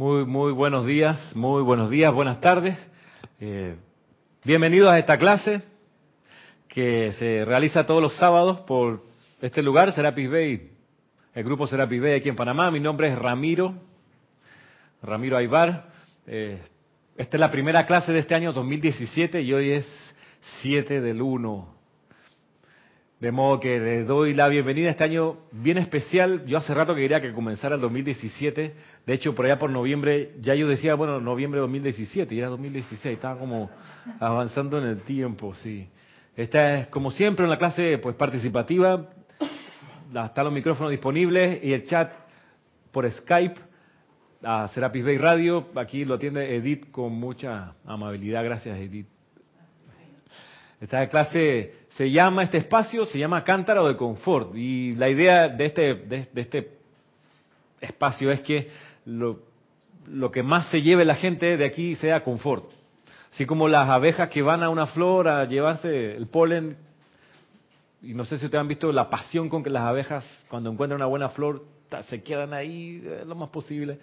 Muy, muy buenos días, muy buenos días, buenas tardes. Eh, bienvenidos a esta clase que se realiza todos los sábados por este lugar, Serapis Bay, el grupo Serapis Bay aquí en Panamá. Mi nombre es Ramiro, Ramiro Aybar. Eh, esta es la primera clase de este año 2017 y hoy es 7 del 1 de modo que les doy la bienvenida a este año bien especial. Yo hace rato que quería que comenzara el 2017. De hecho, por allá por noviembre, ya yo decía, bueno, noviembre de 2017, y era 2016. Estaba como avanzando en el tiempo, sí. Esta es, como siempre, una clase pues participativa. Están los micrófonos disponibles y el chat por Skype a Serapis Bay Radio. Aquí lo atiende Edith con mucha amabilidad. Gracias, Edith. Esta clase se llama este espacio, se llama Cántaro de Confort. Y la idea de este, de, este espacio es que lo, lo, que más se lleve la gente de aquí sea confort. Así como las abejas que van a una flor a llevarse el polen, y no sé si ustedes han visto la pasión con que las abejas cuando encuentran una buena flor se quedan ahí eh, lo más posible.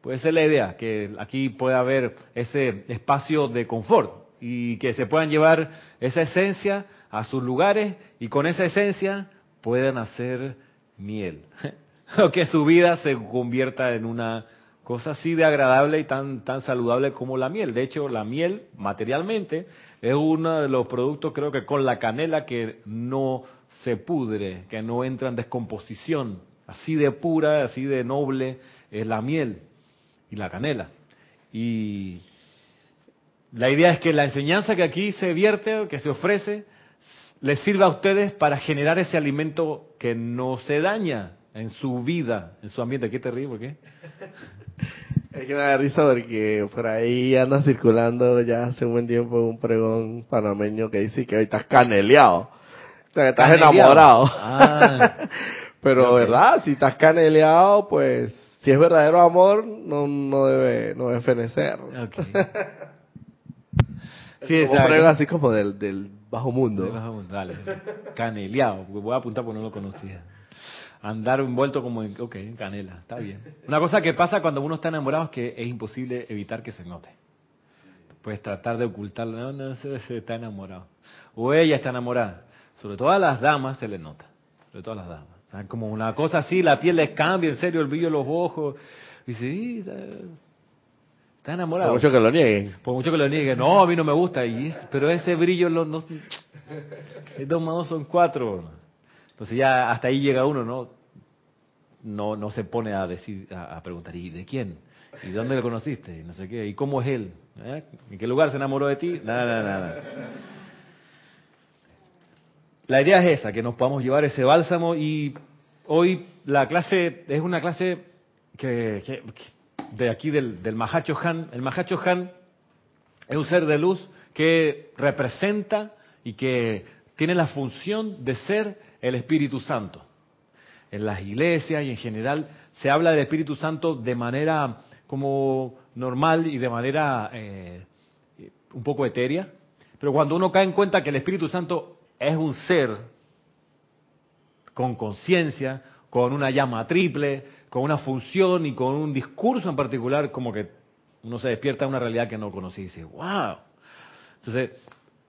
Pues esa es la idea, que aquí pueda haber ese espacio de confort y que se puedan llevar esa esencia a sus lugares y con esa esencia puedan hacer miel. o que su vida se convierta en una cosa así de agradable y tan, tan saludable como la miel. De hecho, la miel, materialmente, es uno de los productos, creo que con la canela, que no se pudre, que no entra en descomposición. Así de pura, así de noble es la miel y la canela. Y la idea es que la enseñanza que aquí se vierte, que se ofrece, les sirva a ustedes para generar ese alimento que no se daña en su vida, en su ambiente. ¿Qué te ríes? ¿Por qué? Es que me da risa porque por ahí anda circulando ya hace un buen tiempo un pregón panameño que dice que hoy estás caneleado. O sea, estás enamorado. Ah. Pero, ¿verdad? Si estás caneleado, pues, si es verdadero amor, no, no debe, no debe fenecer. Okay. sí, es un pregón así como del, del Bajo mundo. dale. Caneleado, voy a apuntar porque no lo conocía. Andar envuelto como en, ok, en canela, está bien. Una cosa que pasa cuando uno está enamorado es que es imposible evitar que se note. Puedes tratar de ocultarlo, no, no, se, se está enamorado. O ella está enamorada. Sobre todo a las damas se le nota. Sobre todo a las damas. O sea, como una cosa así, la piel les cambia, en serio, el brillo de los ojos. Y sí, Está enamorado. Por mucho que lo nieguen. Por mucho que lo nieguen. No, a mí no me gusta. Y pero ese brillo, no, no, dos más dos son cuatro. Entonces ya hasta ahí llega uno, ¿no? No, no se pone a decir, a, preguntar, ¿y de quién? ¿Y dónde lo conociste? Y no sé qué. ¿Y cómo es él? ¿Eh? ¿En qué lugar se enamoró de ti? Nada, nada, nada. La idea es esa, que nos podamos llevar ese bálsamo y hoy la clase es una clase que de aquí del, del Mahacho Han. El Mahacho Han es un ser de luz que representa y que tiene la función de ser el Espíritu Santo. En las iglesias y en general se habla del Espíritu Santo de manera como normal y de manera eh, un poco etérea, pero cuando uno cae en cuenta que el Espíritu Santo es un ser con conciencia, con una llama triple, con una función y con un discurso en particular, como que uno se despierta a una realidad que no conocía y dice, wow. Entonces,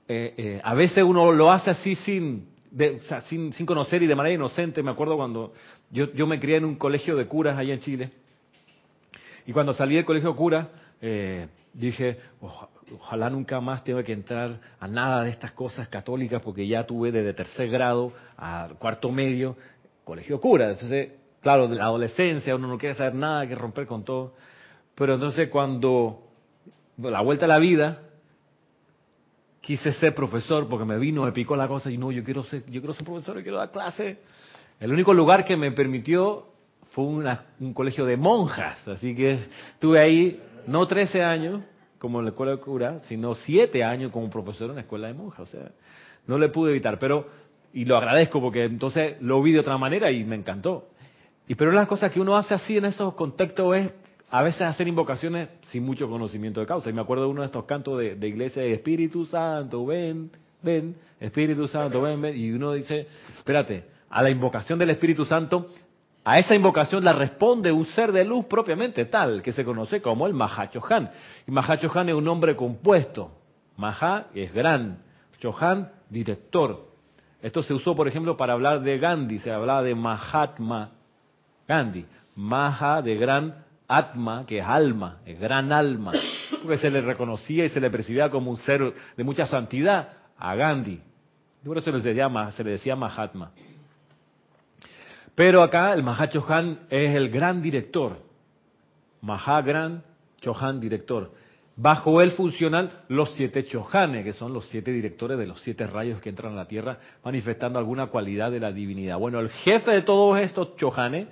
eh, eh, a veces uno lo hace así sin, sin, sin, conocer y de manera inocente. Me acuerdo cuando yo, yo me crié en un colegio de curas allá en Chile. Y cuando salí del colegio de curas, eh, dije, ojalá nunca más tenga que entrar a nada de estas cosas católicas, porque ya tuve desde tercer grado a cuarto medio colegio cura. Entonces, claro, de la adolescencia, uno no quiere saber nada, que romper con todo. Pero entonces cuando la vuelta a la vida, quise ser profesor porque me vino, me picó la cosa y no, yo quiero ser, yo quiero ser profesor, yo quiero dar clase. El único lugar que me permitió fue un colegio de monjas, así que estuve ahí no 13 años como en la escuela de cura, sino 7 años como profesor en la escuela de monjas, o sea, no le pude evitar, pero y lo agradezco porque entonces lo vi de otra manera y me encantó. Y pero las cosas que uno hace así en esos contextos es a veces hacer invocaciones sin mucho conocimiento de causa. Y me acuerdo de uno de estos cantos de, iglesia de Espíritu Santo, ven, ven, Espíritu Santo, ven, ven. Y uno dice, espérate, a la invocación del Espíritu Santo A esa invocación la responde un ser de luz propiamente tal, que se conoce como el Mahachohan. Y Mahachohan es un nombre compuesto. Maha es gran, Chohan director. Esto se usó, por ejemplo, para hablar de Gandhi, se hablaba de Mahatma Gandhi. Maha de gran Atma, que es alma, es gran alma, porque se le reconocía y se le percibía como un ser de mucha santidad a Gandhi. Por eso se le, llama, se le decía Mahatma. Pero acá el Mahachohan es el gran director. Mahagran Chohan director. Bajo él funcionan los siete Chohanes, que son los siete directores de los siete rayos que entran a la Tierra, manifestando alguna cualidad de la divinidad. Bueno, el jefe de todos estos Chohanes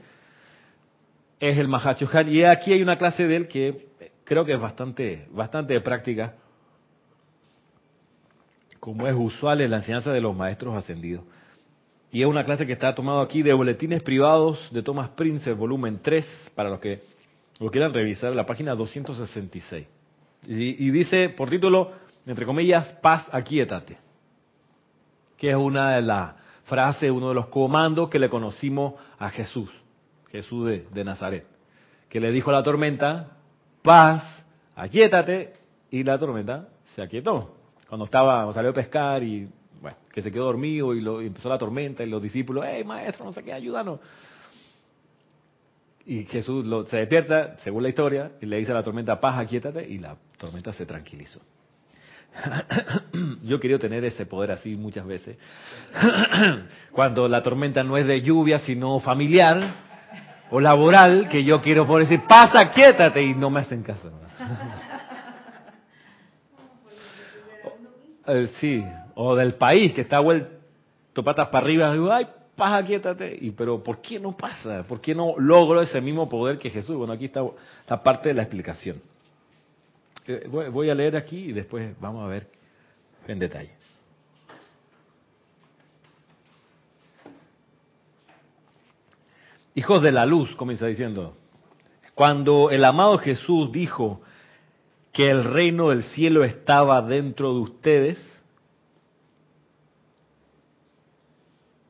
es el Mahachohan. Y aquí hay una clase de él que creo que es bastante, bastante de práctica, como es usual en la enseñanza de los maestros ascendidos. Y es una clase que está tomado aquí de Boletines Privados de Thomas Prince, volumen 3, para los que lo quieran revisar, la página 266. Y, y dice, por título, entre comillas, paz, aquíétate. Que es una de las frases, uno de los comandos que le conocimos a Jesús, Jesús de, Nazaret. Que le dijo a la tormenta, paz, aquíétate, y la tormenta se aquietó. Cuando estaba, salió a pescar y bueno, que se quedó dormido y, empezó la tormenta y los discípulos, hey maestro, no sé qué, ayúdanos. Y Jesús se despierta, según la historia, y le dice a la tormenta, paz, aquíétate, y la tormenta se tranquilizó. Yo quería tener ese poder así muchas veces. Cuando la tormenta no es de lluvia, sino familiar o laboral, que yo quiero poder decir, pasa, quiétate, y no me hacen caso. Eh, sí, o del país que está vuelto patas para arriba, digo, ay, pasa, quiétate. Y, pero ¿por qué no pasa? ¿Por qué no logro ese mismo poder que Jesús? Bueno, aquí está la parte de la explicación. Eh, voy a leer aquí y después vamos a ver en detalle. Hijos de la luz, comienza diciendo, cuando el amado Jesús dijo que el reino del cielo estaba dentro de ustedes,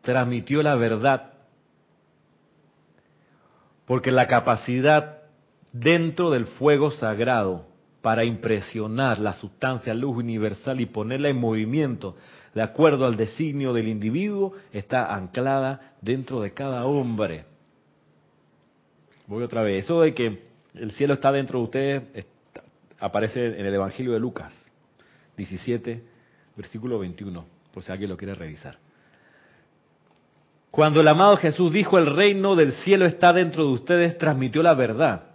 transmitió la verdad, porque la capacidad dentro del fuego sagrado para impresionar la sustancia luz universal y ponerla en movimiento de acuerdo al designio del individuo está anclada dentro de cada hombre. Voy otra vez. Eso de que el cielo está dentro de ustedes aparece en el Evangelio de Lucas 17, versículo 21, por si alguien lo quiere revisar. Cuando el amado Jesús dijo el reino del cielo está dentro de ustedes, transmitió la verdad.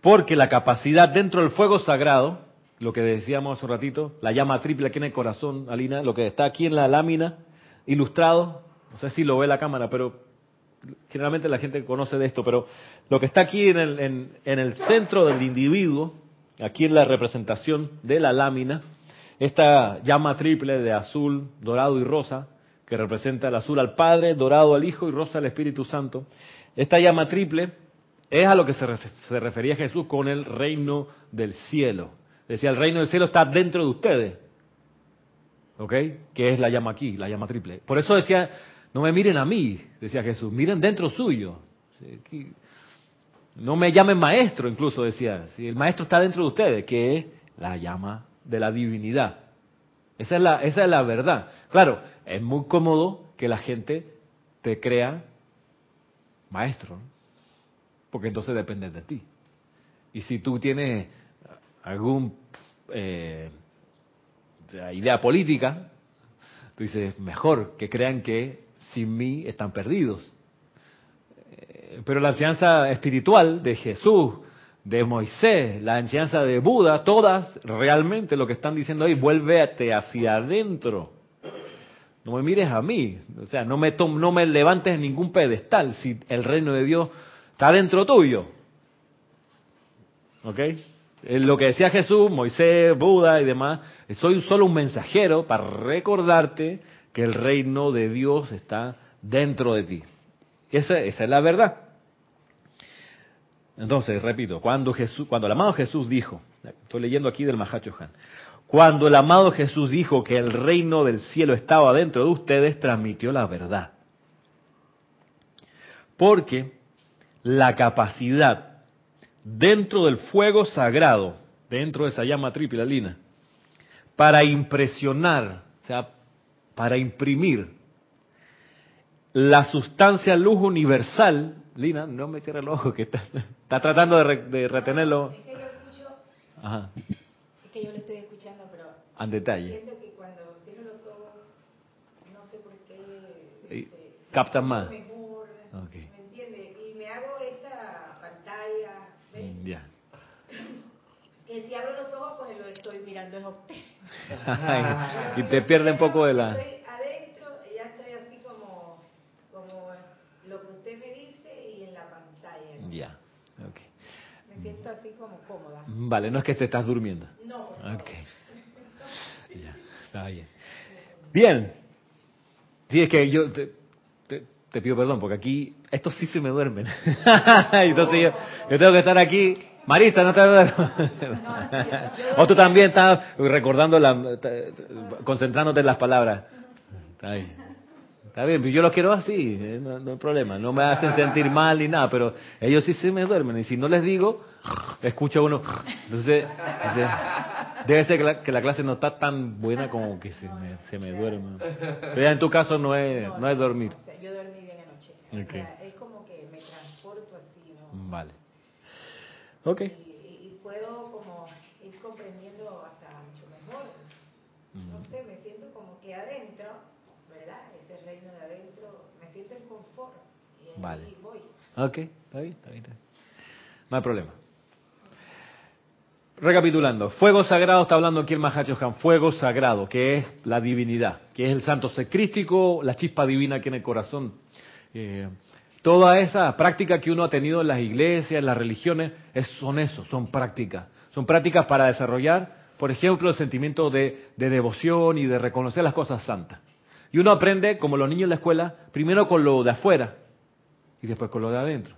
Porque la capacidad dentro del fuego sagrado, lo que decíamos hace un ratito, la llama triple aquí en el corazón, Alina, lo que está aquí en la lámina, ilustrado, no sé si lo ve la cámara, pero generalmente la gente conoce de esto, pero lo que está aquí en el, en el centro del individuo, aquí en la representación de la lámina, esta llama triple de azul, dorado y rosa, que representa el azul al Padre, dorado al Hijo y rosa al Espíritu Santo. Esta llama triple es a lo que se, refería Jesús con el reino del cielo. Decía, el reino del cielo está dentro de ustedes. ¿Ok? Que es la llama aquí, la llama triple. Por eso decía, no me miren a mí, decía Jesús, miren dentro suyo. No me llamen maestro, incluso decía. Si el maestro está dentro de ustedes, que es la llama de la divinidad. Esa es la, esa es la verdad. Claro, es muy cómodo que la gente te crea maestro, porque entonces depende de ti. Y si tú tienes algún eh, idea política, tú dices, mejor que crean que sin mí están perdidos. Eh, pero la enseñanza espiritual de Jesús, de Moisés, la enseñanza de Buda, todas realmente lo que están diciendo ahí, vuélvete hacia adentro. No me mires a mí, o sea, no me, no me levantes en ningún pedestal si el reino de Dios está dentro tuyo. ¿Ok? Lo que decía Jesús, Moisés, Buda y demás, soy solo un mensajero para recordarte que el reino de Dios está dentro de ti. Esa, esa es la verdad. Entonces, repito, cuando Jesús, cuando el amado Jesús dijo, estoy leyendo aquí del Mahacho Han, cuando el amado Jesús dijo que el reino del cielo estaba dentro de ustedes, transmitió la verdad. Porque la capacidad dentro del fuego sagrado, dentro de esa llama triple, Lina, para impresionar, o sea, para imprimir la sustancia luz universal, Lina, no me cierre el ojo, que está, tratando de, retenerlo. Es que yo escucho, Ajá. es que yo le estoy escuchando, pero En detalle. siento que cuando cierro los ojos, no sé por qué, este, captan más. Mejor, Ok. ¿Me entiende? Y me hago esta pantalla, ¿ves? Ya. Que si abro los ojos, pues lo estoy mirando es a usted. y te pierde un poco de la... Ya estoy así como, como lo que usted me dice y en la pantalla. ¿no? Ya. ok. Me siento así como cómoda. Vale, no es que te estás durmiendo. No. Ok. Ya, está bien. Bien. Sí, es que yo te, te- te pido perdón, porque aquí estos sí se me duermen. Entonces yo, yo tengo que estar aquí. Marisa, no te. O tú también estás recordando, la, concentrándote en las palabras. Está bien. Está bien, yo los quiero así, eh, no, no hay problema. No me hacen sentir mal ni nada, pero ellos sí se me duermen. Y si no les digo, escucho uno. Entonces, entonces, debe ser que la, que la clase no está tan buena como que se me, se me duerme. Pero ya en tu caso no es, no es dormir. o sea, yo dormí bien anoche. Ok. O sea, es como que me transporto así, ¿no? Vale. Ok. Y, y- puedo como ir comprendiendo hasta mucho mejor. No Mm. sé, me siento como que adentro, ¿verdad? Ese reino de adentro, me siento en confort. Y ahí Vale. voy. Ok, está bien, está bien. No hay problema. Recapitulando, fuego sagrado está hablando aquí el Mahacho Han, fuego sagrado, que es la divinidad, que es el santo secrístico, la chispa divina aquí en el corazón. Eh, toda esa práctica que uno ha tenido en las iglesias, en las religiones, es- son eso, son prácticas. Son prácticas para desarrollar, por ejemplo, el sentimiento de, de devoción y de reconocer las cosas santas. Y uno aprende, como los niños en la escuela, primero con lo de afuera y después con lo de adentro.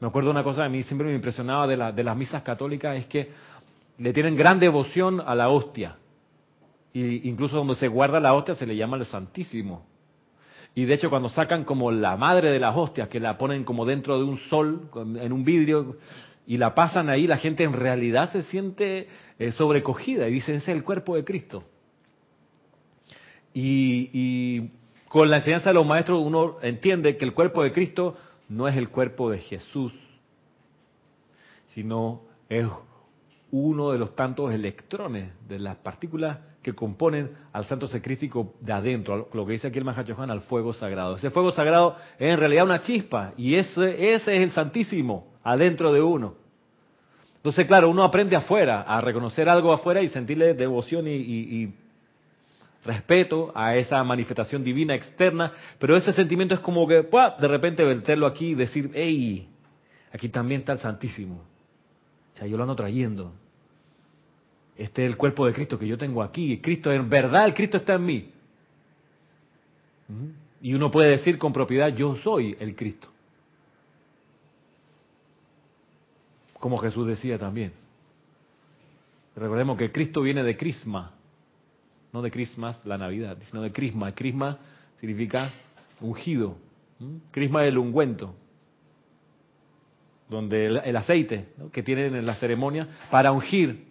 Me acuerdo una cosa, a mí siempre me impresionaba de, la- de las misas católicas, es que le tienen gran devoción a la hostia. Y incluso donde se guarda la hostia se le llama el Santísimo. Y de hecho cuando sacan como la madre de las hostias, que la ponen como dentro de un sol, en un vidrio, y la pasan ahí, la gente en realidad se siente eh, sobrecogida y dice, ese es el cuerpo de Cristo. Y, y con la enseñanza de los maestros uno entiende que el cuerpo de Cristo no es el cuerpo de Jesús, sino es uno de los tantos electrones de las partículas que componen al santo secrístico de adentro, lo que dice aquí el Mahachohan, al fuego sagrado. Ese fuego sagrado es en realidad una chispa y ese, ese es el santísimo adentro de uno. Entonces, claro, uno aprende afuera, a reconocer algo afuera y sentirle devoción y, respeto a esa manifestación divina externa, pero ese sentimiento es como que, ¡pua! de repente verterlo aquí y decir, hey, aquí también está el Santísimo. O sea, yo lo ando trayendo. Este es el cuerpo de Cristo que yo tengo aquí. Cristo, en verdad, el Cristo está en mí. Y uno puede decir con propiedad, yo soy el Cristo. Como Jesús decía también. Recordemos que Cristo viene de Crisma, no de Christmas, la Navidad, sino de Crisma. Crisma significa ungido. Crisma es el ungüento, donde el, aceite que tienen en la ceremonia para ungir.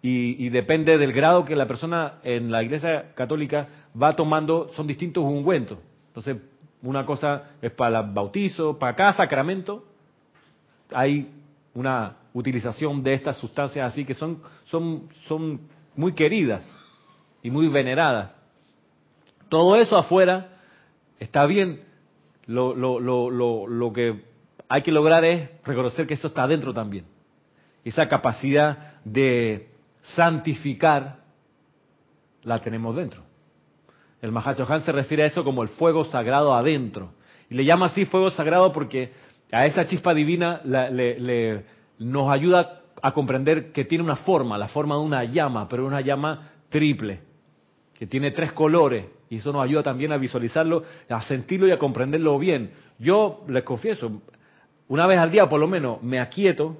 Y, y depende del grado que la persona en la iglesia católica va tomando, son distintos ungüentos. Entonces, una cosa es para el bautizo, para cada sacramento, hay una utilización de estas sustancias así que son, son, son muy queridas y muy veneradas. Todo eso afuera está bien. Lo, lo, lo, lo, lo que hay que lograr es reconocer que eso está adentro también. Esa capacidad de santificar la tenemos dentro. El Mahachohan se refiere a eso como el fuego sagrado adentro. Y le llama así fuego sagrado porque a esa chispa divina le- le- nos ayuda a comprender que tiene una forma, la forma de una llama, pero una llama triple, que tiene tres colores. Y eso nos ayuda también a visualizarlo, a sentirlo y a comprenderlo bien. Yo les confieso, una vez al día por lo menos me aquieto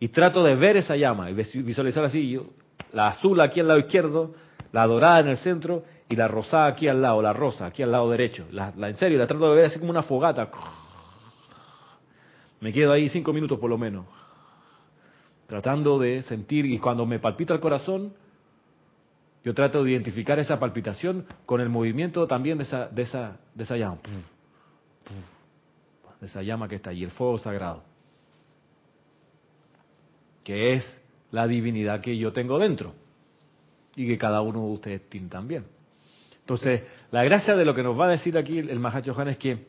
y trato de ver esa llama y vis- visualizar así, yo, la azul aquí al lado izquierdo, la dorada en el centro y la rosada aquí al lado, la rosa aquí al lado derecho. La, la- en serio, la trato de ver así como una fogata. Me quedo ahí cinco minutos por lo menos, tratando de sentir y cuando me palpita el corazón, yo trato de identificar esa palpitación con el movimiento también de esa, de esa, de esa llama, esa llama que está ahí, el fuego sagrado, que es la divinidad que yo tengo dentro y que cada uno de ustedes tiene también. Entonces, la gracia de lo que nos va a decir aquí el Mahacho es que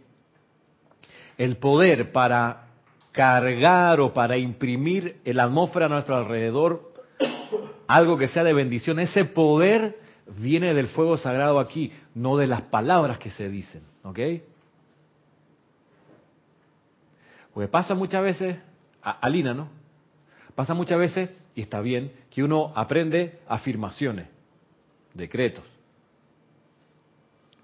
el poder para cargar o para imprimir en la atmósfera a nuestro alrededor algo que sea de bendición, ese poder viene del fuego sagrado aquí, no de las palabras que se dicen, ¿ok? Porque pasa muchas veces, Alina, ¿no? Pasa muchas veces, y está bien, que uno aprende afirmaciones, decretos.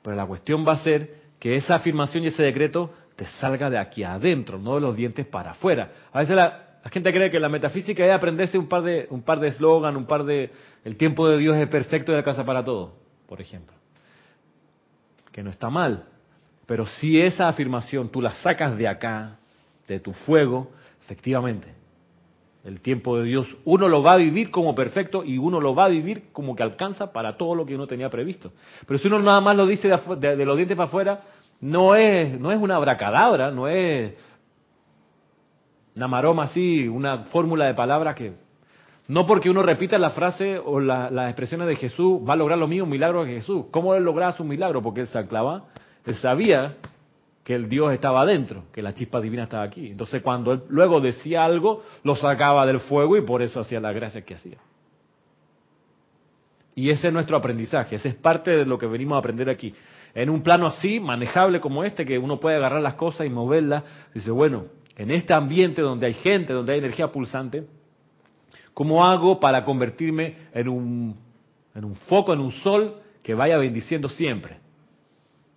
Pero la cuestión va a ser que esa afirmación y ese decreto te salga de aquí adentro, no de los dientes para afuera. A veces la, gente cree que la metafísica es aprenderse un par de un eslogan, un par de el tiempo de Dios es perfecto y alcanza para todo, por ejemplo. Que no está mal, pero si esa afirmación tú la sacas de acá, de tu fuego, efectivamente, el tiempo de Dios uno lo va a vivir como perfecto y uno lo va a vivir como que alcanza para todo lo que uno tenía previsto. Pero si uno nada más lo dice de, de los dientes para afuera, no es, no es una abracadabra, no es una maroma así, una fórmula de palabras que... No porque uno repita la frase o las expresiones de Jesús va a lograr lo mismo un milagro que Jesús. ¿Cómo él lograba su milagro? Porque él se anclaba, él sabía que el Dios estaba adentro, que la chispa divina estaba aquí. Entonces cuando él luego decía algo, lo sacaba del fuego y por eso hacía la gracia que hacía. Y ese es nuestro aprendizaje, ese es parte de lo que venimos a aprender aquí en un plano así, manejable como este, que uno puede agarrar las cosas y moverlas, dice, bueno, en este ambiente donde hay gente, donde hay energía pulsante, ¿cómo hago para convertirme en un, en un foco, en un sol que vaya bendiciendo siempre?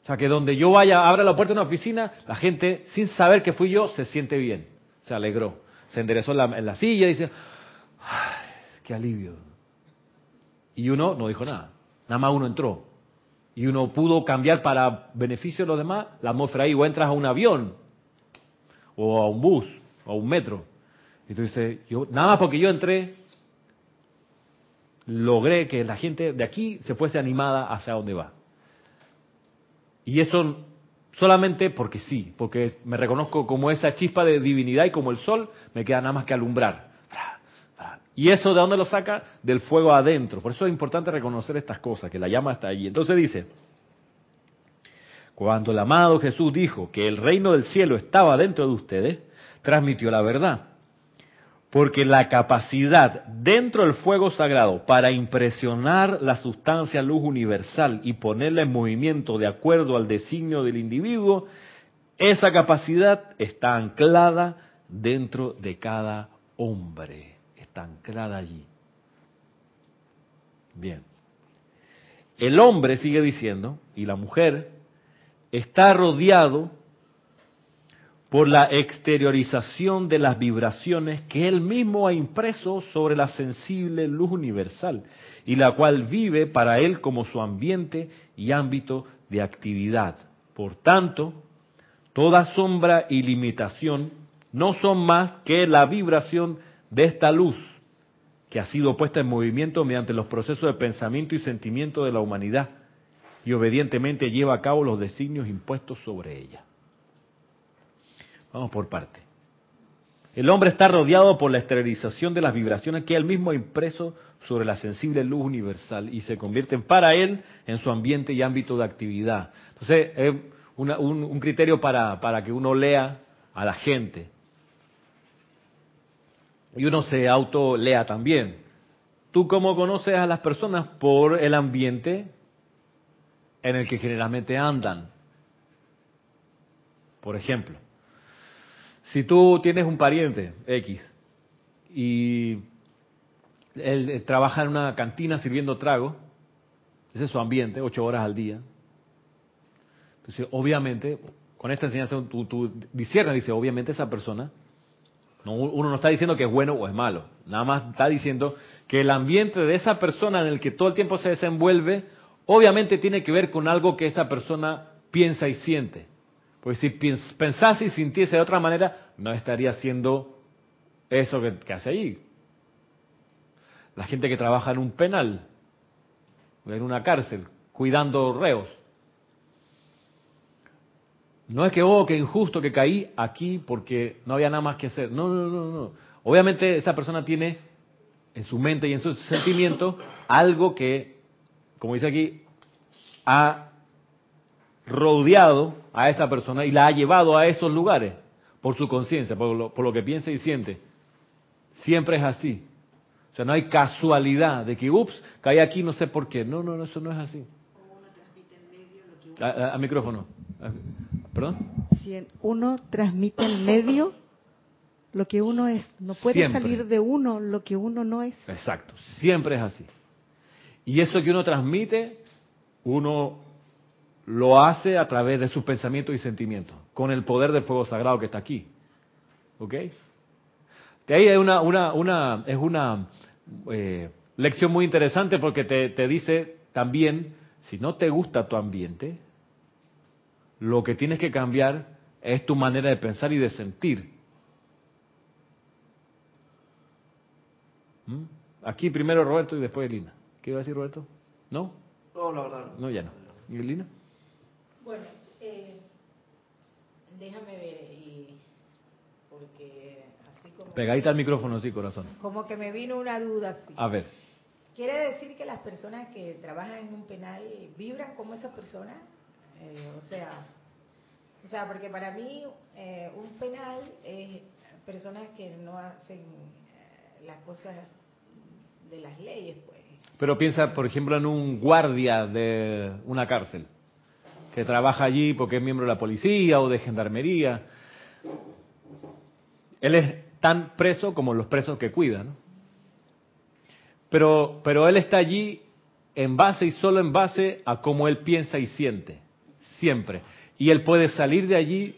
O sea, que donde yo vaya, abra la puerta de una oficina, la gente, sin saber que fui yo, se siente bien, se alegró, se enderezó en la, silla y dice, ¡ay, qué alivio! Y uno no dijo nada, nada más uno entró y uno pudo cambiar para beneficio de los demás la atmósfera ahí, o entras a un avión, o a un bus, o a un metro. Y tú dices, yo, nada más porque yo entré, logré que la gente de aquí se fuese animada hacia donde va. Y eso solamente porque sí, porque me reconozco como esa chispa de divinidad y como el sol, me queda nada más que alumbrar. ¿Y eso de dónde lo saca? Del fuego adentro. Por eso es importante reconocer estas cosas, que la llama está allí. Entonces dice, cuando el amado Jesús dijo que el reino del cielo estaba dentro de ustedes, transmitió la verdad. Porque la capacidad dentro del fuego sagrado para impresionar la sustancia luz universal y ponerla en movimiento de acuerdo al designio del individuo, esa capacidad está anclada dentro de cada hombre está anclada allí. Bien. El hombre, sigue diciendo, y la mujer, está rodeado por la exteriorización de las vibraciones que él mismo ha impreso sobre la sensible luz universal y la cual vive para él como su ambiente y ámbito de actividad. Por tanto, toda sombra y limitación no son más que la vibración de esta luz que ha sido puesta en movimiento mediante los procesos de pensamiento y sentimiento de la humanidad y obedientemente lleva a cabo los designios impuestos sobre ella. Vamos por parte. El hombre está rodeado por la esterilización de las vibraciones que él mismo ha impreso sobre la sensible luz universal y se convierten para él en su ambiente y ámbito de actividad. Entonces, es un, criterio para, para que uno lea a la gente, y uno se autolea también. ¿Tú cómo conoces a las personas? Por el ambiente en el que generalmente andan. Por ejemplo, si tú tienes un pariente X y él, trabaja en una cantina sirviendo trago, ese es su ambiente, ocho horas al día. Obviamente, con esta enseñanza tú, tú dice, obviamente esa persona uno no está diciendo que es bueno o es malo, nada más está diciendo que el ambiente de esa persona en el que todo el tiempo se desenvuelve, obviamente tiene que ver con algo que esa persona piensa y siente. Porque si pensase y sintiese de otra manera, no estaría haciendo eso que, hace ahí. La gente que trabaja en un penal, en una cárcel, cuidando reos. No es que, oh, qué injusto que caí aquí porque no había nada más que hacer. No, no, no, no. Obviamente esa persona tiene en su mente y en su sentimiento algo que, como dice aquí, ha rodeado a esa persona y la ha llevado a esos lugares por su conciencia, por lo, por lo que piensa y siente. Siempre es así. O sea, no hay casualidad de que, ups, caí aquí, no sé por qué. No, no, no, eso no es así. A, micrófono. ¿Perdón? Si uno transmite en medio lo que uno es. No puede salir de uno lo que uno no es. Exacto, siempre es así. Y eso que uno transmite, uno lo hace a través de sus pensamientos y sentimientos, con el poder del fuego sagrado que está aquí. ¿Ok? De ahí hay una, una, una, es una eh, lección muy interesante porque te, te dice también, si no te gusta tu ambiente, lo que tienes que cambiar es tu manera de pensar y de sentir. ¿Mm? Aquí primero Roberto y después Elina. ¿Qué iba a decir Roberto? ¿No? No, la verdad. No, ya no. ¿Y Elina? Bueno, eh, déjame ver, y, porque así como... Pegadita al micrófono, sí, corazón. Como que me vino una duda así. A ver. ¿Quiere decir que las personas que trabajan en un penal vibran como esas personas? Eh, o sea, o sea, porque para mí eh, un penal es personas que no hacen eh, las cosas de las leyes, pues. Pero piensa, por ejemplo, en un guardia de una cárcel que trabaja allí porque es miembro de la policía o de gendarmería. Él es tan preso como los presos que cuida, ¿no? Pero, pero él está allí en base y solo en base a cómo él piensa y siente, siempre. Y él puede salir de allí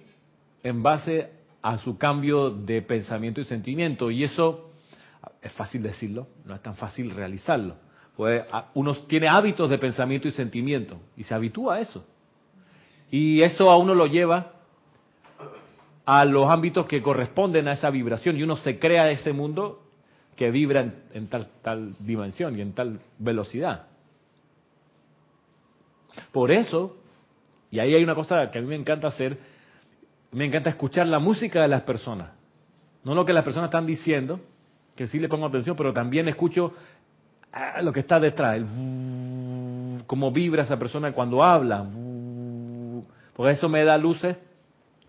en base a su cambio de pensamiento y sentimiento. Y eso es fácil decirlo, no es tan fácil realizarlo. Pues uno tiene hábitos de pensamiento y sentimiento y se habitúa a eso. Y eso a uno lo lleva a los ámbitos que corresponden a esa vibración. Y uno se crea ese mundo que vibra en, tal, tal dimensión y en tal velocidad. Por eso, y ahí hay una cosa que a mí me encanta hacer, me encanta escuchar la música de las personas, no lo que las personas están diciendo, que sí le pongo atención, pero también escucho ah, lo que está detrás, el, cómo vibra esa persona cuando habla, porque eso me da luces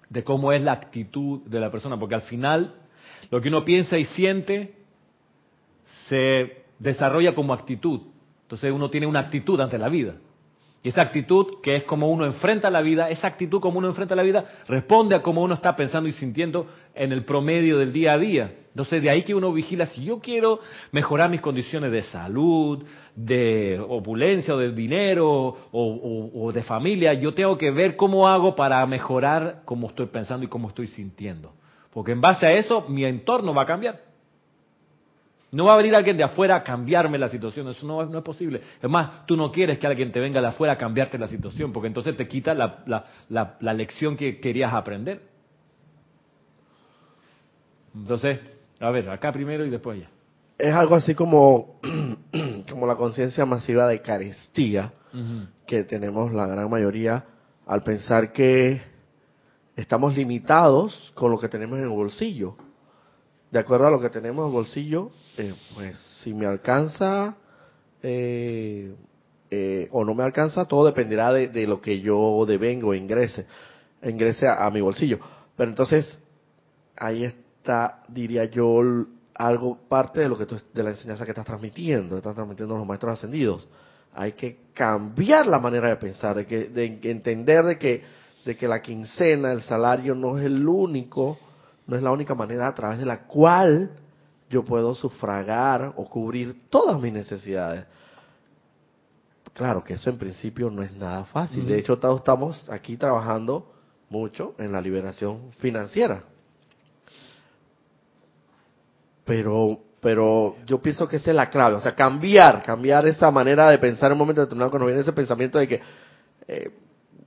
de cómo es la actitud de la persona, porque al final lo que uno piensa y siente se desarrolla como actitud. Entonces uno tiene una actitud ante la vida. Y esa actitud, que es como uno enfrenta la vida, esa actitud como uno enfrenta la vida, responde a cómo uno está pensando y sintiendo en el promedio del día a día. Entonces, de ahí que uno vigila, si yo quiero mejorar mis condiciones de salud, de opulencia o de dinero o, de familia, yo tengo que ver cómo hago para mejorar cómo estoy pensando y cómo estoy sintiendo. Porque en base a eso, mi entorno va a cambiar. No va a venir alguien de afuera a cambiarme la situación, eso no, no, es posible. Es más, tú no quieres que alguien te venga de afuera a cambiarte la situación, porque entonces te quita la, la, la lección que querías aprender. Entonces, a ver, acá primero y después allá. Es algo así como, como la conciencia masiva de carestía que tenemos la gran mayoría al pensar que estamos limitados con lo que tenemos en el bolsillo. De acuerdo a lo que tenemos en el bolsillo, eh, pues si me alcanza eh, eh, o no me alcanza, todo dependerá de, lo que yo devengo, ingrese, ingrese a, mi bolsillo. Pero entonces, ahí está diría yo, algo parte de lo que de la enseñanza que estás transmitiendo, estás transmitiendo los maestros ascendidos. Hay que cambiar la manera de pensar, de, que, de entender de que, de que la quincena, el salario no es el único, no es la única manera a través de la cual yo puedo sufragar o cubrir todas mis necesidades. Claro que eso en principio no es nada fácil. De hecho, todos estamos aquí trabajando mucho en la liberación financiera pero pero yo pienso que esa es la clave, o sea, cambiar, cambiar esa manera de pensar en un momento determinado cuando viene ese pensamiento de que eh,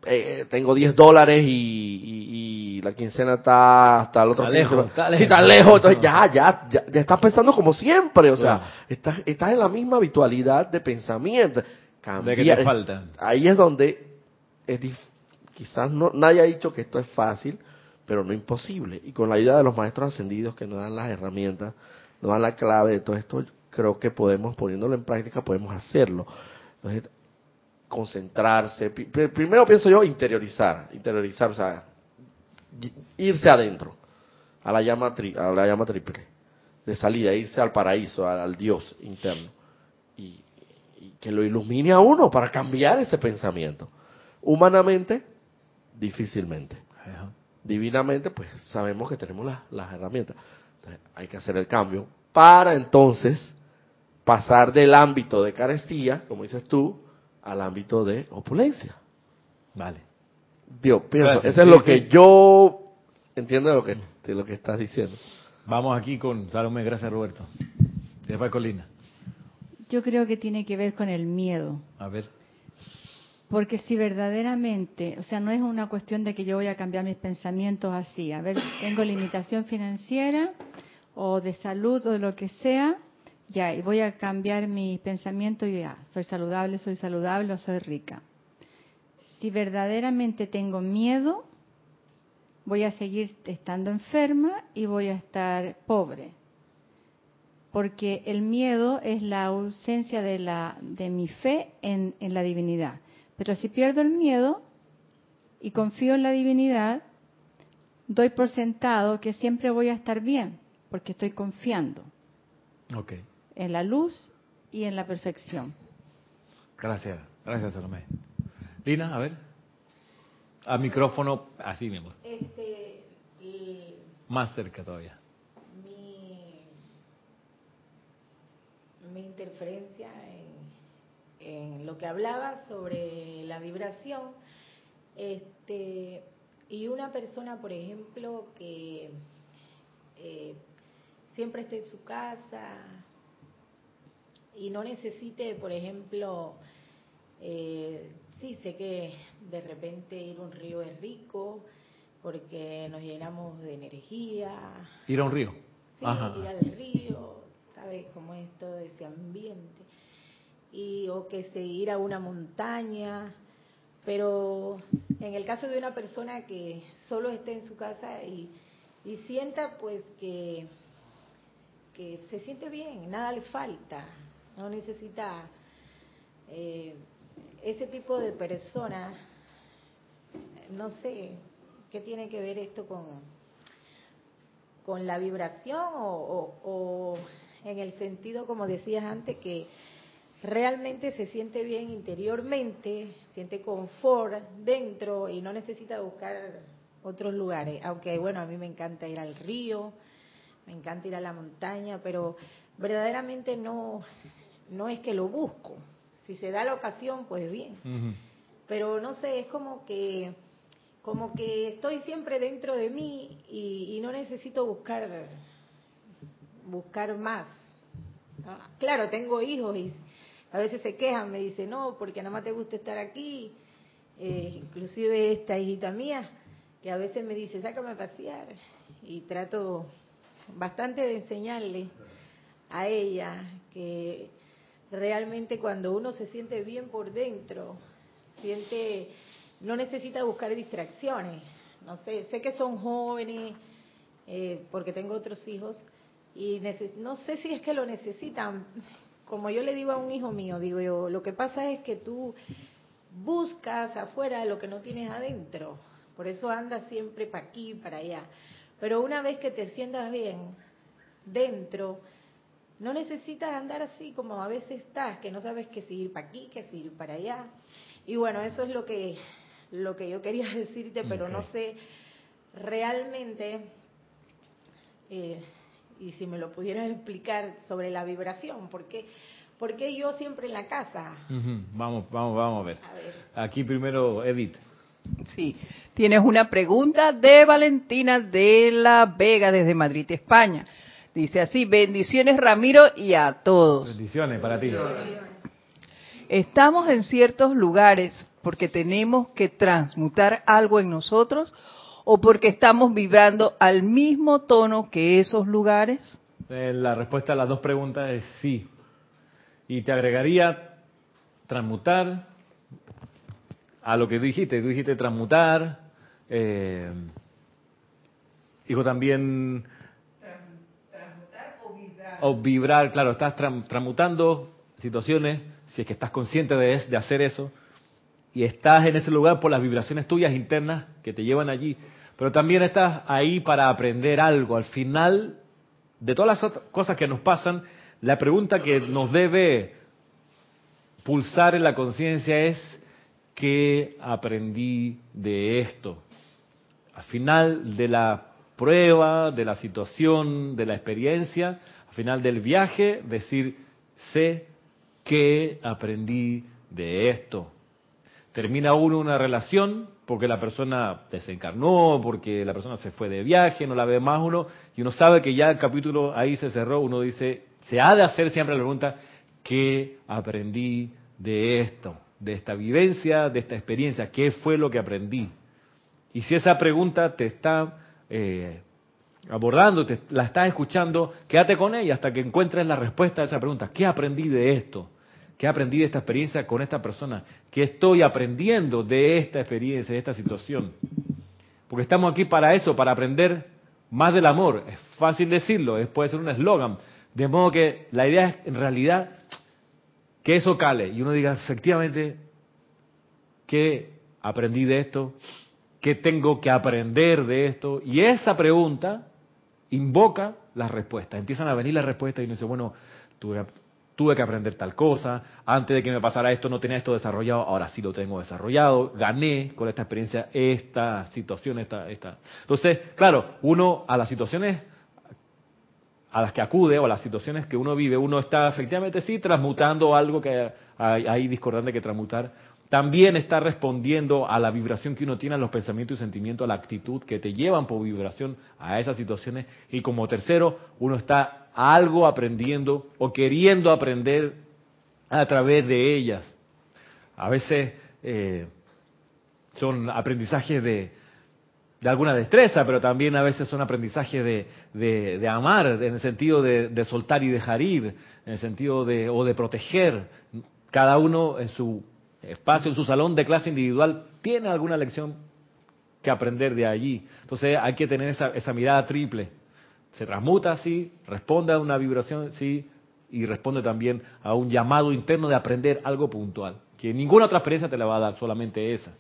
eh, tengo 10 dólares y, la quincena está hasta el otro está lejos, está lejos. está lejos, entonces ya, ya, ya, estás pensando como siempre, o sea, estás, estás en la misma habitualidad de pensamiento. Cambia, de que te falta. Ahí es donde es quizás no, nadie ha dicho que esto es fácil, pero no imposible. Y con la ayuda de los maestros ascendidos que nos dan las herramientas, nos dan la clave de todo esto, creo que podemos, poniéndolo en práctica, podemos hacerlo. Entonces, concentrarse. Primero pienso yo interiorizar, interiorizar, o sea, irse adentro, a la llama, a la llama triple, de salida, irse al paraíso, al, Dios interno, y, que lo ilumine a uno para cambiar ese pensamiento. Humanamente, difícilmente. Divinamente, pues sabemos que tenemos las herramientas. hay que hacer el cambio para entonces pasar del ámbito de carestía, como dices tú, al ámbito de opulencia. Vale. Dios, pienso, eso es lo que yo entiendo de lo que, de lo que estás diciendo. Vamos aquí con Salomé, gracias Roberto. Después Colina. Yo creo que tiene que ver con el miedo. A ver. Porque si verdaderamente, o sea, no es una cuestión de que yo voy a cambiar mis pensamientos así, a ver, tengo limitación financiera o de salud o de lo que sea, ya, y voy a cambiar mi pensamiento y ya, soy saludable, soy saludable o soy rica. Si verdaderamente tengo miedo, voy a seguir estando enferma y voy a estar pobre. Porque el miedo es la ausencia de, la, de mi fe en, en la divinidad. Pero si pierdo el miedo y confío en la divinidad, doy por sentado que siempre voy a estar bien, porque estoy confiando. Okay en la luz y en la perfección. Gracias, gracias Salomé. Lina, a ver. A micrófono, así mismo. Este, Más cerca todavía. Mi, mi interferencia en, lo que hablaba sobre la vibración, este, y una persona, por ejemplo, que eh, siempre está en su casa, y no necesite, por ejemplo, eh, sí, sé que de repente ir a un río es rico porque nos llenamos de energía. ¿Ir a un río? Sí, ir al río, ¿sabes cómo es todo ese ambiente? Y, o que se ir a una montaña, pero en el caso de una persona que solo esté en su casa y, y sienta pues que, que se siente bien, nada le falta, no necesita eh, ese tipo de persona, no sé, ¿qué tiene que ver esto con, con la vibración o, o en el sentido, como decías antes, que realmente se siente bien interiormente, siente confort dentro y no necesita buscar otros lugares. Aunque bueno, a mí me encanta ir al río, me encanta ir a la montaña, pero verdaderamente no no es que lo busco. Si se da la ocasión, pues bien. Pero no sé, es como que como que estoy siempre dentro de mí y, no necesito buscar buscar más. Ah, claro, tengo hijos y a veces se quejan, me dicen, no, porque nada más te gusta estar aquí. Eh, inclusive esta hijita mía, que a veces me dice, sácame a pasear. Y trato bastante de enseñarle a ella que realmente cuando uno se siente bien por dentro, siente, no necesita buscar distracciones. No sé, sé que son jóvenes, eh, porque tengo otros hijos, y no sé si es que lo necesitan. Como yo le digo a un hijo mío, digo yo, lo que pasa es que tú buscas afuera lo que no tienes adentro. Por eso andas siempre para aquí, para allá. Pero una vez que te sientas bien dentro, no necesitas andar así como a veces estás, que no sabes qué seguir para aquí, qué seguir para allá. Y bueno, eso es lo que, lo que yo quería decirte, pero no sé realmente, eh, y si me lo pudieras explicar sobre la vibración, porque porque yo siempre en la casa. Vamos, vamos, vamos a ver. Aquí primero, Edith. Sí, tienes una pregunta de Valentina de la Vega desde Madrid, España. Dice así, bendiciones Ramiro y a todos. Bendiciones para ti. estamos en ciertos lugares porque tenemos que transmutar algo en nosotros o porque estamos vibrando al mismo tono que esos lugares? Eh, la respuesta a las dos preguntas es sí. Y te agregaría transmutar a lo que dijiste. Tú dijiste transmutar. Eh, dijo también... O vibrar. Claro, estás transmutando situaciones, si es que estás consciente de, de hacer eso, y estás en ese lugar por las vibraciones tuyas internas que te llevan allí, pero también estás ahí para aprender algo. Al final de todas las cosas que nos pasan, la pregunta que nos debe pulsar en la conciencia es, ¿qué aprendí de esto? Al final de la prueba, de la situación, de la experiencia, final del viaje, decir, sé qué aprendí de esto. Termina uno una relación porque la persona desencarnó, porque la persona se fue de viaje, no la ve más uno, y uno sabe que ya el capítulo ahí se cerró, uno dice, se ha de hacer siempre la pregunta, ¿qué aprendí de esto? De esta vivencia, de esta experiencia, ¿qué fue lo que aprendí? Y si esa pregunta te está eh, abordando, te, la estás escuchando, quédate con ella hasta que encuentres la respuesta a esa pregunta. ¿Qué aprendí de esto? ¿Qué aprendí de esta experiencia con esta persona? ¿Qué estoy aprendiendo de esta experiencia, de esta situación? Porque estamos aquí para eso, para aprender más del amor. Es fácil decirlo, es, puede ser un eslogan. De modo que la idea es en realidad que eso cale y uno diga efectivamente qué aprendí de esto, qué tengo que aprender de esto. Y esa pregunta invoca las respuestas. Empiezan a venir las respuestas y uno dice, bueno, tuve, tuve que aprender tal cosa, antes de que me pasara esto no tenía esto desarrollado, ahora sí lo tengo desarrollado, gané con esta experiencia esta situación, esta, esta. Entonces, claro, uno a las situaciones a las que acude o a las situaciones que uno vive, uno está efectivamente sí transmutando algo que hay, hay discordante que transmutar, también está respondiendo a la vibración que uno tiene, a los pensamientos y sentimientos, a la actitud que te llevan por vibración a esas situaciones. Y como tercero, uno está algo aprendiendo o queriendo aprender a través de ellas. A veces eh, son aprendizajes de, de alguna destreza, pero también a veces son aprendizajes de, amar, en el sentido de, de, soltar y dejar ir, en el sentido de, o de proteger. Cada uno en su espacio, en su salón de clase individual, tiene alguna lección que aprender de allí. Entonces hay que tener esa, esa mirada triple se transmuta así, responde a una vibración sí, y responde también a un llamado interno de aprender algo puntual, que ninguna otra experiencia te la va a dar, solamente esa.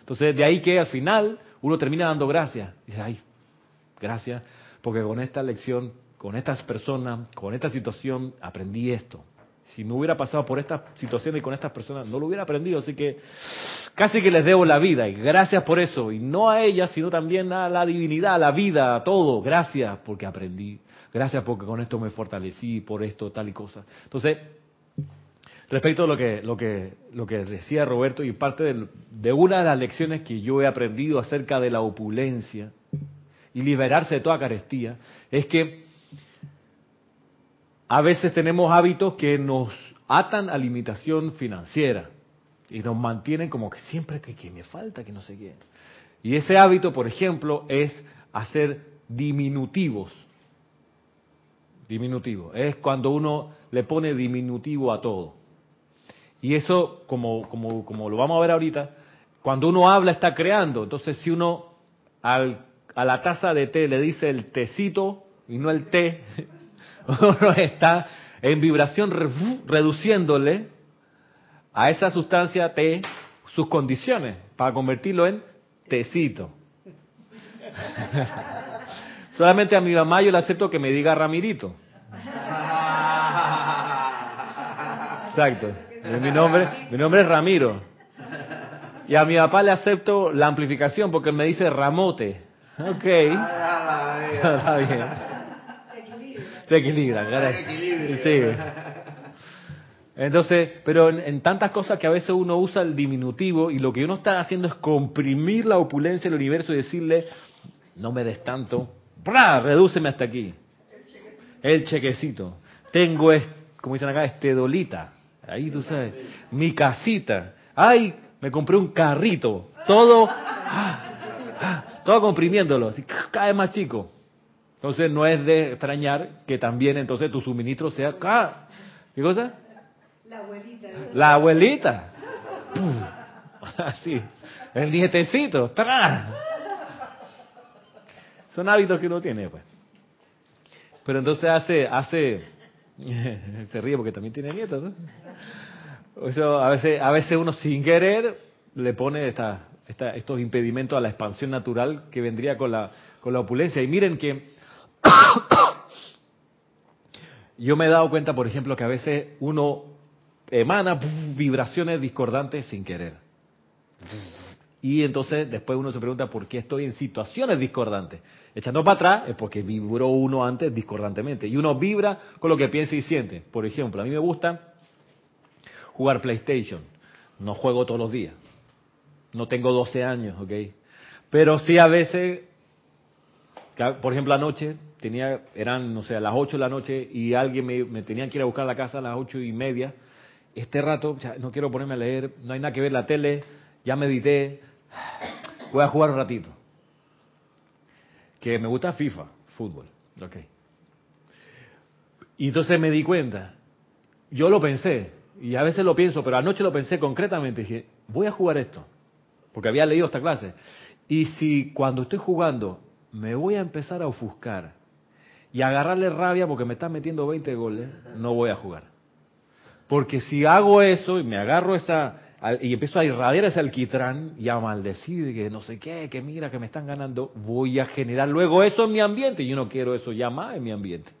Entonces, de ahí que al final uno termina dando gracias. Dice, ay, gracias, porque con esta lección, con estas personas, con esta situación, aprendí esto si no hubiera pasado por esta situación y con estas personas, no lo hubiera aprendido. Así que casi que les debo la vida y gracias por eso. Y no a ellas, sino también a la divinidad, a la vida, a todo. Gracias porque aprendí. Gracias porque con esto me fortalecí, por esto, tal y cosa. Entonces, respecto a lo que, lo que, lo que decía Roberto y parte de una de las lecciones que yo he aprendido acerca de la opulencia y liberarse de toda carestía, es que a veces tenemos hábitos que nos atan a limitación financiera y nos mantienen como que siempre que, me falta, que no sé qué. Y ese hábito, por ejemplo, es hacer diminutivos. Diminutivo. Es cuando uno le pone diminutivo a todo. Y eso, como, como, como lo vamos a ver ahorita, cuando uno habla está creando. Entonces, si uno al, a la taza de té le dice el tecito y no el té, uno está en vibración reduciéndole a esa sustancia T sus condiciones para convertirlo en tecito. Solamente a mi mamá yo le acepto que me diga Ramirito. Exacto. Mi nombre, mi nombre es Ramiro. Y a mi papá le acepto la amplificación porque me dice Ramote. Ok. Está bien se equilibra, Sí. Entonces, pero en, tantas cosas que a veces uno usa el diminutivo y lo que uno está haciendo es comprimir la opulencia del universo y decirle, no me des tanto, ¡Bra! redúceme hasta aquí. El chequecito. Tengo, como dicen acá, este dolita. Ahí tú sabes, mi casita. Ay, me compré un carrito. Todo, ah, ah, todo comprimiéndolo, así cada vez más chico. Entonces no es de extrañar que también entonces tu suministro sea... Ah, ¿Qué cosa? La abuelita. La abuelita. Así. El nietecito. Son hábitos que uno tiene, pues. Pero entonces hace, hace, se ríe porque también tiene nietos, ¿no? A veces, a veces uno sin querer le pone esta, esta, estos impedimentos a la expansión natural que vendría con la, con la opulencia. Y miren que yo me he dado cuenta, por ejemplo, que a veces uno emana vibraciones discordantes sin querer. Y entonces después uno se pregunta por qué estoy en situaciones discordantes. Echando para atrás es porque vibró uno antes discordantemente. Y uno vibra con lo que piensa y siente. Por ejemplo, a mí me gusta jugar PlayStation. No juego todos los días. No tengo 12 años, ¿ok? Pero sí a veces, por ejemplo anoche, tenía, eran, no sé, a las 8 de la noche y alguien me, me tenía que ir a buscar a la casa a las ocho y media. Este rato, no quiero ponerme a leer, no hay nada que ver la tele, ya medité, voy a jugar un ratito. Que me gusta FIFA, fútbol, ok. Y entonces me di cuenta, yo lo pensé, y a veces lo pienso, pero anoche lo pensé concretamente, dije, voy a jugar esto, porque había leído esta clase. Y si cuando estoy jugando me voy a empezar a ofuscar y agarrarle rabia porque me están metiendo 20 goles, no voy a jugar. Porque si hago eso y me agarro esa y empiezo a irradiar ese alquitrán y a maldecir que no sé qué, que mira que me están ganando, voy a generar luego eso en mi ambiente y yo no quiero eso ya más en mi ambiente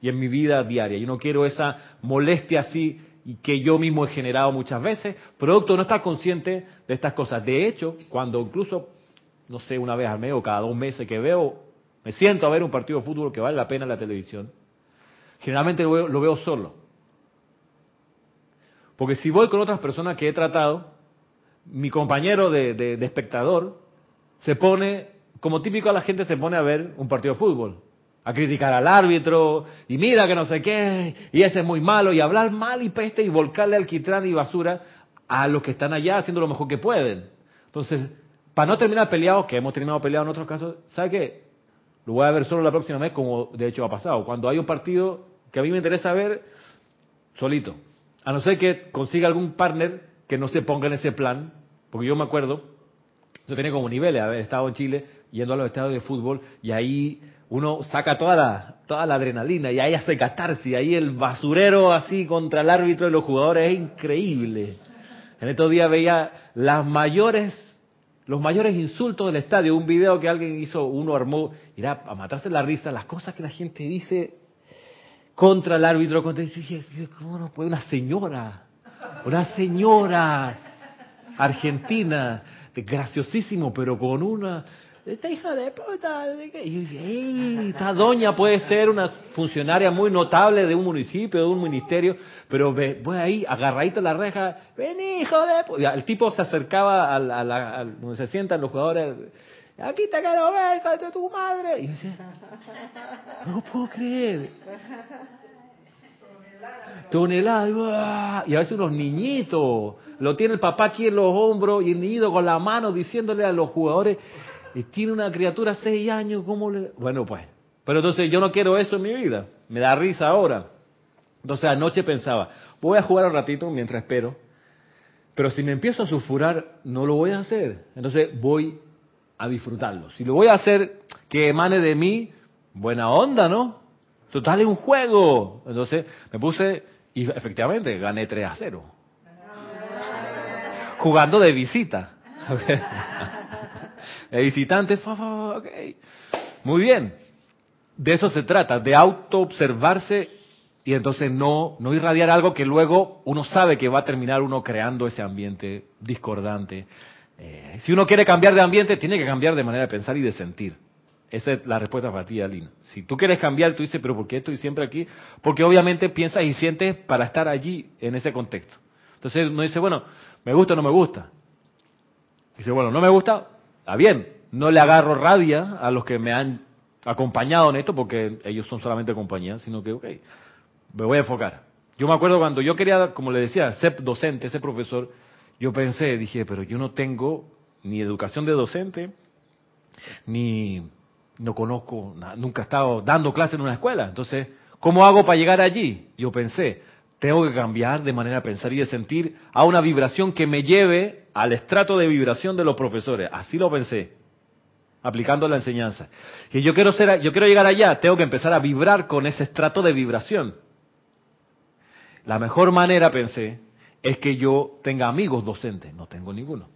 y en mi vida diaria. Yo no quiero esa molestia así que yo mismo he generado muchas veces, producto no estar consciente de estas cosas. De hecho, cuando incluso, no sé, una vez al mes o cada dos meses que veo me siento a ver un partido de fútbol que vale la pena en la televisión, generalmente lo veo, solo. Porque si voy con otras personas que he tratado, mi compañero de, espectador se pone, como típico a la gente se pone a ver un partido de fútbol, a criticar al árbitro, y mira que no sé qué, y ese es muy malo, y hablar mal y peste y volcarle alquitrán y basura a los que están allá haciendo lo mejor que pueden. Entonces, para no terminar peleados, que hemos terminado peleados en otros casos, ¿sabe qué? Lo voy a ver solo la próxima vez, como de hecho ha pasado. Cuando hay un partido que a mí me interesa ver, solito. A no ser que consiga algún partner que no se ponga en ese plan, porque yo me acuerdo, yo tenía como niveles, haber estado en Chile, yendo a los estados de fútbol, y ahí uno saca toda la, toda la adrenalina, y ahí hace catarsis, ahí el basurero así contra el árbitro y los jugadores es increíble. En estos días veía las mayores los mayores insultos del estadio, un video que alguien hizo, uno armó, irá a matarse la risa, las cosas que la gente dice contra el árbitro, contra ¿cómo no puede una señora? Una señora argentina, graciosísimo, pero con una esta hija de puta, y esta doña puede ser una funcionaria muy notable de un municipio, de un ministerio, pero ve, voy ahí, agarradita la reja, ven hijo de puta. El tipo se acercaba a, donde se sientan los jugadores, aquí te quiero ver, de tu madre. Y yo decía, no puedo creer. Tonelada, y a veces unos niñitos, lo tiene el papá aquí en los hombros y el niñito con la mano diciéndole a los jugadores, y tiene una criatura seis años, ¿cómo le...? Bueno, pues, pero entonces yo no quiero eso en mi vida, me da risa ahora. Entonces anoche pensaba, voy a jugar un ratito mientras espero, pero si me empiezo a sulfurar, no lo voy a hacer. Entonces voy a disfrutarlo. Si lo voy a hacer que emane de mí, buena onda, ¿no? Total es un juego. Entonces me puse y efectivamente gané 3 a 0. Jugando de visita. El visitante, fa, Muy bien. De eso se trata, de auto-observarse y entonces no, no irradiar algo que luego uno sabe que va a terminar uno creando ese ambiente discordante. Eh, si uno quiere cambiar de ambiente, tiene que cambiar de manera de pensar y de sentir. Esa es la respuesta para ti, Alina. Si tú quieres cambiar, tú dices, pero ¿por qué estoy siempre aquí? Porque obviamente piensas y sientes para estar allí, en ese contexto. Entonces uno dice, bueno, ¿me gusta o no me gusta? Dice, bueno, no me gusta, Bien, no le agarro rabia a los que me han acompañado en esto porque ellos son solamente compañía, sino que, ok, me voy a enfocar. Yo me acuerdo cuando yo quería, como le decía, ser docente, ser profesor, yo pensé, dije, pero yo no tengo ni educación de docente, ni no conozco, nunca he estado dando clase en una escuela. Entonces, ¿cómo hago para llegar allí? Yo pensé, tengo que cambiar de manera de pensar y de sentir a una vibración que me lleve al estrato de vibración de los profesores. Así lo pensé, aplicando la enseñanza. Que yo quiero ser, yo quiero llegar allá, tengo que empezar a vibrar con ese estrato de vibración. La mejor manera, pensé, es que yo tenga amigos docentes. No tengo ninguno.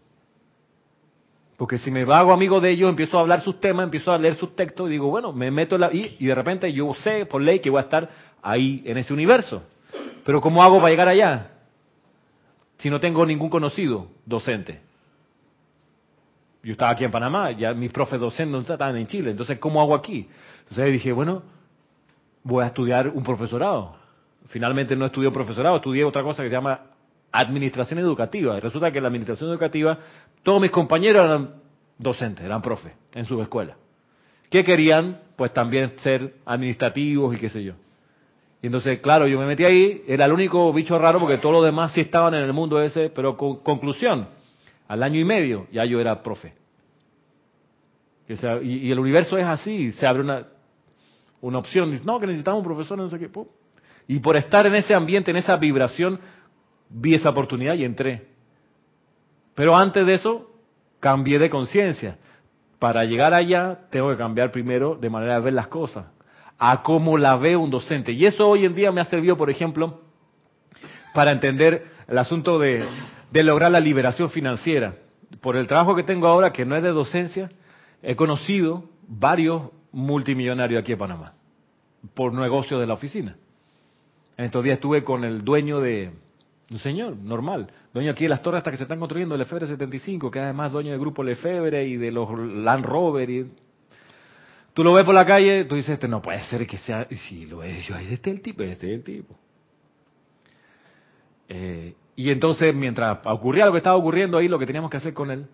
Porque si me hago amigo de ellos, empiezo a hablar sus temas, empiezo a leer sus textos y digo, bueno, me meto en la... Y, y de repente yo sé por ley que voy a estar ahí en ese universo. Pero ¿cómo hago para llegar allá? Si no tengo ningún conocido docente. Yo estaba aquí en Panamá, ya mis profes docentes estaban en Chile, entonces ¿cómo hago aquí? Entonces dije, bueno, voy a estudiar un profesorado. Finalmente no estudié profesorado, estudié otra cosa que se llama administración educativa. Resulta que la administración educativa, todos mis compañeros eran docentes, eran profes en su escuela. ¿Qué querían? Pues también ser administrativos y qué sé yo. Y entonces, claro, yo me metí ahí, era el único bicho raro porque todos los demás sí estaban en el mundo ese, pero con conclusión, al año y medio ya yo era profe. y, el universo es así, se abre una, una opción, dice, no, que necesitamos un profesor, no sé qué. Y por estar en ese ambiente, en esa vibración, vi esa oportunidad y entré. Pero antes de eso, cambié de conciencia. Para llegar allá, tengo que cambiar primero de manera de ver las cosas a cómo la ve un docente. Y eso hoy en día me ha servido, por ejemplo, para entender el asunto de, lograr la liberación financiera. Por el trabajo que tengo ahora, que no es de docencia, he conocido varios multimillonarios aquí en Panamá, por negocio de la oficina. En estos días estuve con el dueño de, un señor normal, dueño aquí de las torres hasta que se están construyendo, Lefebvre 75, que además dueño del grupo Lefebvre y de los Land Rover y Tú lo ves por la calle, tú dices, este no puede ser que sea, y si lo es, yo, este es el tipo, este es el tipo. Eh, y entonces, mientras ocurría lo que estaba ocurriendo ahí, lo que teníamos que hacer con él,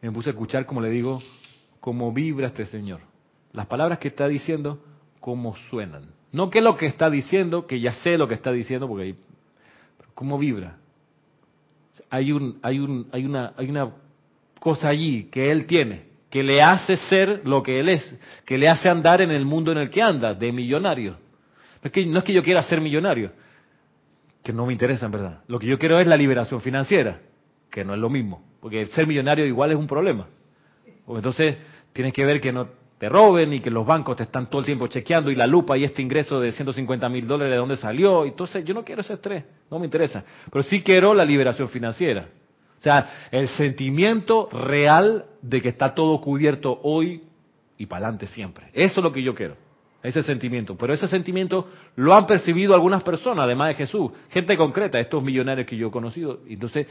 me puse a escuchar, como le digo, cómo vibra este señor. Las palabras que está diciendo, cómo suenan. No que lo que está diciendo, que ya sé lo que está diciendo, porque ahí, cómo vibra. Hay un, hay un, hay una, hay una cosa allí que él tiene que le hace ser lo que él es, que le hace andar en el mundo en el que anda, de millonario. No es que, no es que yo quiera ser millonario, que no me interesa en verdad. Lo que yo quiero es la liberación financiera, que no es lo mismo, porque ser millonario igual es un problema. Entonces tienes que ver que no te roben y que los bancos te están todo el tiempo chequeando y la lupa y este ingreso de 150 mil dólares de dónde salió. Entonces yo no quiero ese estrés, no me interesa. Pero sí quiero la liberación financiera. O sea, el sentimiento real de que está todo cubierto hoy y para adelante siempre. Eso es lo que yo quiero. Ese sentimiento. Pero ese sentimiento lo han percibido algunas personas, además de Jesús. Gente concreta, estos millonarios que yo he conocido. Entonces,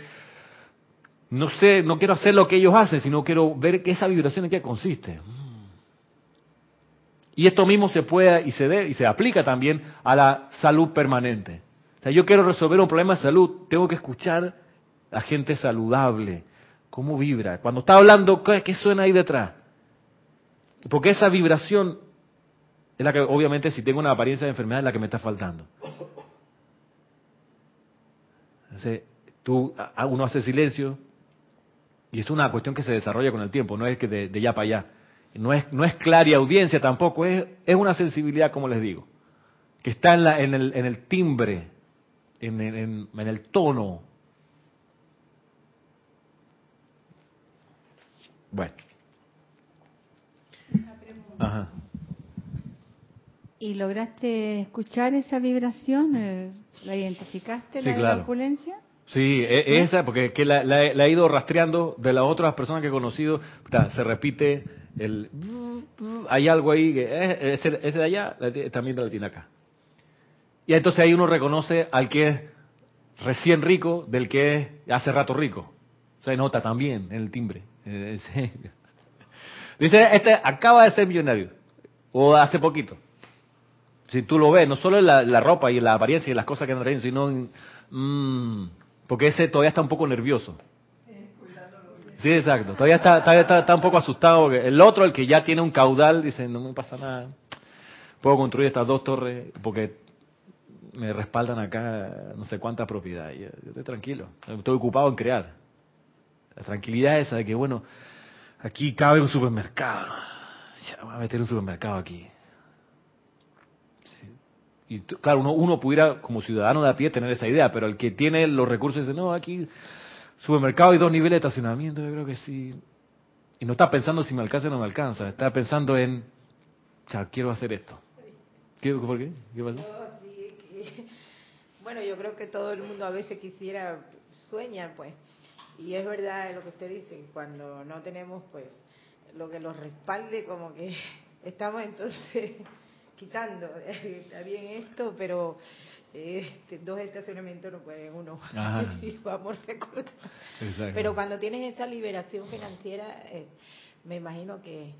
no sé, no quiero hacer lo que ellos hacen, sino quiero ver esa vibración en qué consiste. Y esto mismo se puede y se debe y se aplica también a la salud permanente. O sea, yo quiero resolver un problema de salud, tengo que escuchar la gente saludable, cómo vibra. Cuando está hablando, ¿qué, suena ahí detrás? Porque esa vibración es la que, obviamente, si tengo una apariencia de enfermedad, es la que me está faltando. Entonces, tú, uno hace silencio y es una cuestión que se desarrolla con el tiempo, no es que de, ya para allá. No es, no es clara audiencia tampoco, es, es una sensibilidad, como les digo, que está en, la, en, el, en el timbre, en, en el tono, Bueno. Ajá. ¿Y lograste escuchar esa vibración? Eh, ¿La identificaste, la, la opulencia? Sí, e, esa, porque que la, la, he ido rastreando de las otras personas que he conocido, se repite el... Hay algo ahí, que eh, ese, ese, de allá también lo tiene acá. Y entonces ahí uno reconoce al que es recién rico del que es hace rato rico. Se nota también en el timbre. Eh, Dice, este acaba de ser millonario. O hace poquito. Si tú lo ves, no solo en la, ropa y en la apariencia y las cosas que andan sino en, mm, porque ese todavía está un poco nervioso. Sí, exacto. Todavía está, está, un poco asustado. El otro, el que ya tiene un caudal, dice, no me pasa nada. Puedo construir estas dos torres porque me respaldan acá no sé cuántas propiedades. Yo estoy tranquilo, estoy ocupado en crear. La tranquilidad esa de que, bueno, aquí cabe un supermercado. Ya, voy a meter un supermercado aquí. Y claro, uno, uno pudiera, como ciudadano de a pie, tener esa idea, pero el que tiene los recursos dice, no, aquí supermercado y dos niveles de estacionamiento, yo creo que sí. Y no está pensando si me alcanza o no me alcanza, está pensando en, sea, quiero hacer esto. ¿Qué, que- bueno, yo creo que todo el mundo a veces quisiera, sueña, pues. Y es verdad lo que usted dice, cuando no tenemos, pues, lo que los respalde, como que estamos entonces quitando. Está bien esto, pero este, dos estacionamientos no pueden uno. Ajá. y vamos recortando. Pero cuando tienes esa liberación financiera, eh, me imagino que,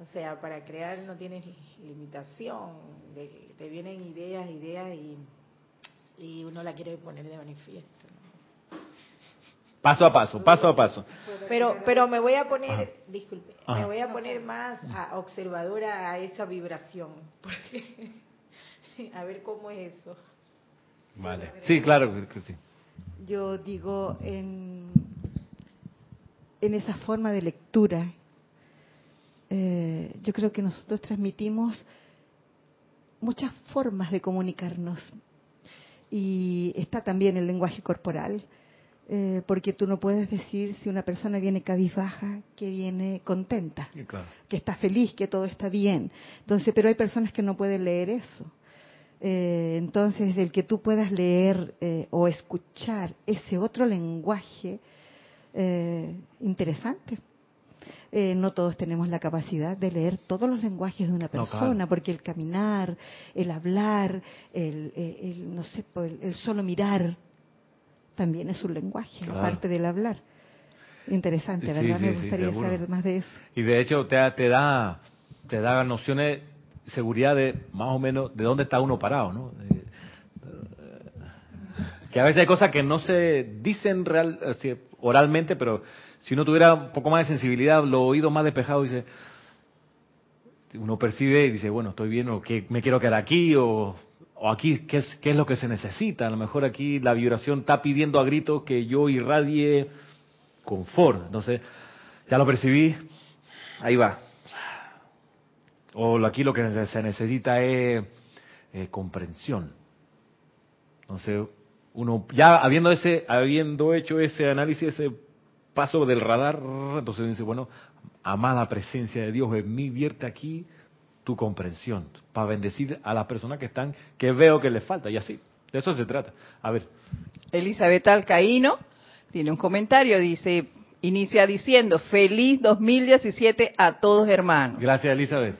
o sea, para crear no tienes limitación, de- te vienen ideas, ideas y, y uno la quiere poner de manifiesto. Paso a paso, paso a paso. Pero, pero me voy a poner, Ajá. disculpe, Ajá. me voy a poner más a observadora a esa vibración, porque a ver cómo es eso. Vale. Sí, claro que- que sí. Yo digo en, en esa forma de lectura, eh, yo creo que nosotros transmitimos muchas formas de comunicarnos y está también el lenguaje corporal, eh, porque tú no puedes decir si una persona viene cabizbaja que viene contenta claro. que está feliz, que todo está bien. Entonces, pero hay personas que no pueden leer eso. Eh, entonces, el que tú puedas leer eh, o escuchar ese otro lenguaje eh, interesante. Eh, no todos tenemos la capacidad de leer todos los lenguajes de una No, persona, claro. porque el caminar, el hablar, el, el- el, no sé, pues, el, el solo mirar, también es un lenguaje, Claro. aparte del hablar. Interesante, ¿verdad? sí, Me gustaría saber más de eso. Y de hecho te, te da te da nociones, seguridad de más o menos de dónde está uno parado, ¿no? Eh, que a veces hay cosas que no se dicen real, así, oralmente, pero si uno tuviera un poco más de sensibilidad, los oídos más despejados, dice, uno percibe y dice, bueno, estoy bien, o que me quiero quedar aquí, o, o aquí, ¿qué es, ¿qué es lo que se necesita? A lo mejor aquí la vibración está pidiendo a gritos que yo irradie confort. Entonces, ya lo percibí, ahí va. O aquí lo que se necesita es eh, comprensión. Entonces, uno ya habiendo ese, habiendo hecho ese análisis, ese paso del radar, entonces dice, bueno, ama la presencia de Dios en mí, vierte aquí tu comprensión, para bendecir a las personas que están, que veo que les falta, y así. De eso se trata. A ver, Elizabeth Alcaíno tiene un comentario, dice, inicia diciendo, feliz 2017 a todos hermanos. gracias Elizabeth.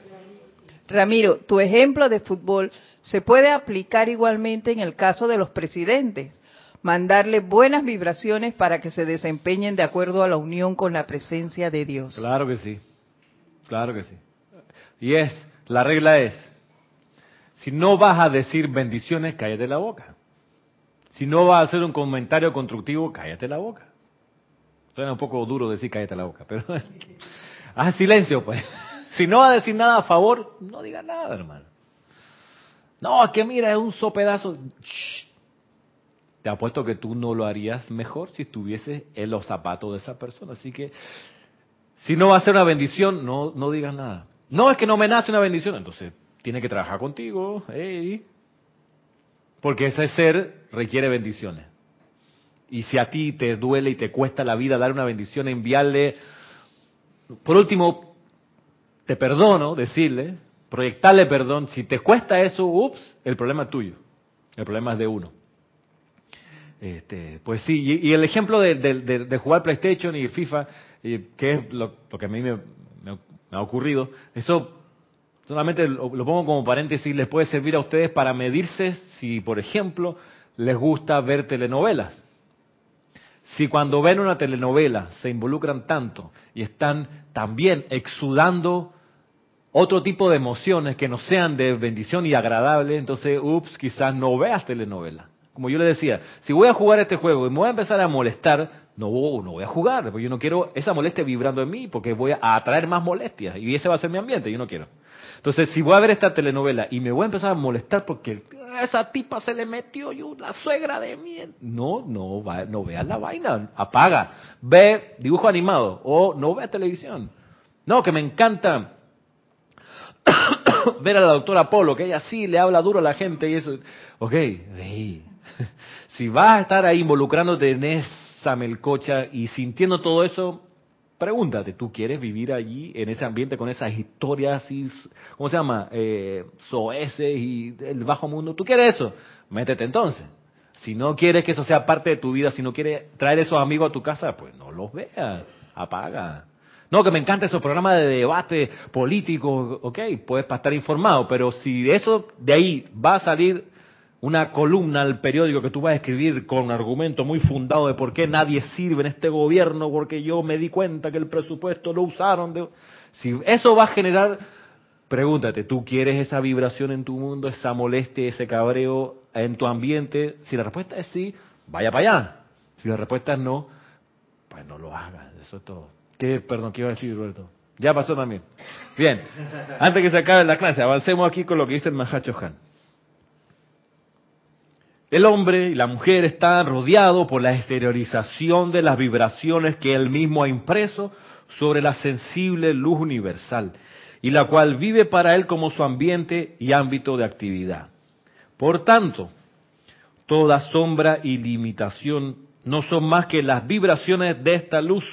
Ramiro, tu ejemplo de fútbol se puede aplicar igualmente en el caso de los presidentes. Mandarle buenas vibraciones para que se desempeñen de acuerdo a la unión con la presencia de Dios. Claro que sí, claro que sí. Y es, la regla es, si no vas a decir bendiciones, cállate la boca. Si no vas a hacer un comentario constructivo, cállate la boca. Suena un poco duro decir cállate la boca, pero haz silencio, pues. Si no vas a decir nada a favor, no digas nada, hermano. No, es que mira, es un sopedazo. Shh. Te apuesto que tú no lo harías mejor si estuvieses en los zapatos de esa persona. Así que si no va a ser una bendición, no, no digas nada. No, es que no me nace una bendición, entonces tiene que trabajar contigo, porque ese ser requiere bendiciones. Y si a ti te duele y te cuesta la vida dar una bendición, enviarle, por último, te perdono, decirle, proyectarle perdón, si te cuesta eso, ups, el problema es tuyo, el problema es de uno. Este, pues sí, y, y el ejemplo de, de- de- jugar PlayStation y FIFA, eh, que es lo, que a mí me- me ha ocurrido, eso solamente lo, pongo como paréntesis, les puede servir a ustedes para medirse si, por ejemplo, les gusta ver telenovelas. Si cuando ven una telenovela se involucran tanto y están también exudando otro tipo de emociones que no sean de bendición y agradable, entonces, ups, quizás no veas telenovela. Como yo le decía, si voy a jugar este juego y me voy a empezar a molestar, no, no voy a jugar, porque yo no quiero esa molestia vibrando en mí, porque voy a atraer más molestias y ese va a ser mi ambiente, yo no quiero. Entonces, si voy a ver esta telenovela y me voy a empezar a molestar porque esa tipa se le metió yo, la suegra de mí. No, no, va, no veas la vaina, apaga, ve dibujo animado o no veas televisión. No, que me encanta ver a la doctora Polo, que ella sí le habla duro a la gente y eso. Ok, si vas a estar ahí involucrándote en esa melcocha y sintiendo todo eso, pregúntate, ¿tú quieres vivir allí, en ese ambiente, con esas historias así, ¿cómo se llama? Eh, soeces y el bajo mundo. ¿Tú quieres eso? Métete entonces. Si no quieres que eso sea parte de tu vida, si no quieres traer esos amigos a tu casa, pues no los veas, apaga. No, que me encanta esos programas de debate político, ok, puedes para estar informado, pero si eso de ahí va a salir una columna al periódico que tú vas a escribir con argumento muy fundado de por qué nadie sirve en este gobierno, porque yo me di cuenta que el presupuesto lo usaron. Si eso va a generar, pregúntate, ¿tú quieres esa vibración en tu mundo, esa molestia, ese cabreo en tu ambiente? Si la respuesta es sí, vaya para allá. Si la respuesta es no, pues no lo hagas. Eso es todo. ¿Qué, perdón, qué iba a decir, Roberto? Ya pasó también. Bien, antes que se acabe la clase, avancemos aquí con lo que dice el Mahacho Han. El hombre y la mujer están rodeados por la exteriorización de las vibraciones que él mismo ha impreso sobre la sensible luz universal, y la cual vive para él como su ambiente y ámbito de actividad. Por tanto, toda sombra y limitación no son más que las vibraciones de esta luz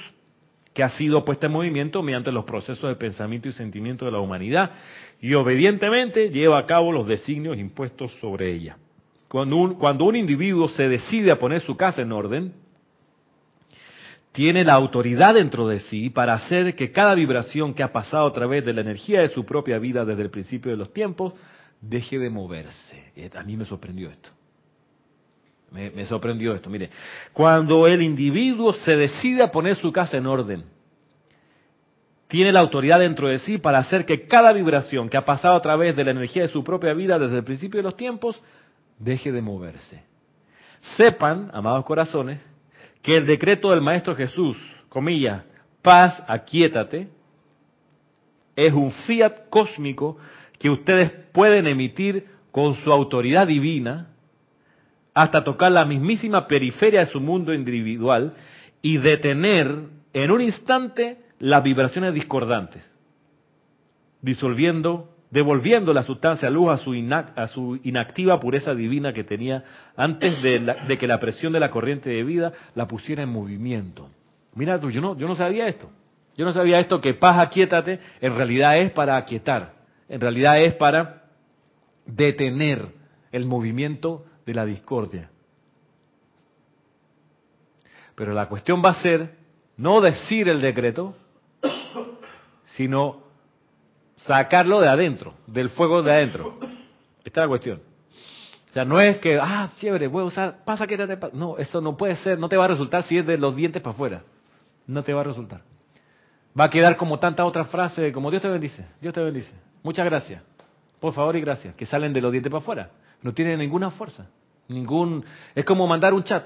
que ha sido puesta en movimiento mediante los procesos de pensamiento y sentimiento de la humanidad y obedientemente lleva a cabo los designios impuestos sobre ella. Cuando un, cuando un individuo se decide a poner su casa en orden, tiene la autoridad dentro de sí para hacer que cada vibración que ha pasado a través de la energía de su propia vida desde el principio de los tiempos deje de moverse. Eh, a mí me sorprendió esto. Me, sorprendió esto. Mire, cuando el individuo se decide a poner su casa en orden, tiene la autoridad dentro de sí para hacer que cada vibración que ha pasado a través de la energía de su propia vida desde el principio de los tiempos deje de moverse. Sepan, amados corazones, que el decreto del Maestro Jesús, comillas, paz, aquietate, es un fiat cósmico que ustedes pueden emitir con su autoridad divina hasta tocar la mismísima periferia de su mundo individual y detener en un instante las vibraciones discordantes, disolviendo devolviendo la sustancia luz a su, a su inactiva pureza divina que tenía antes de, que la presión de la corriente de vida la pusiera en movimiento. Mira tú, yo no, yo no sabía esto. Yo no sabía esto que paz, aquietate, en realidad es para aquietar. En realidad es para detener el movimiento de la discordia. Pero la cuestión va a ser no decir el decreto, sino sacarlo de adentro, del fuego de adentro. Esta es la cuestión. O sea, no es que, ah, chévere, voy a usar, pasa que te No, eso no puede ser, no te va a resultar si es de los dientes para afuera. No te va a resultar. Va a quedar como tanta otra frase, como Dios te bendice, Dios te bendice. Muchas gracias. Por favor y gracias. Que salen de los dientes para afuera. No tienen ninguna fuerza. Ningún. Es como mandar un chat.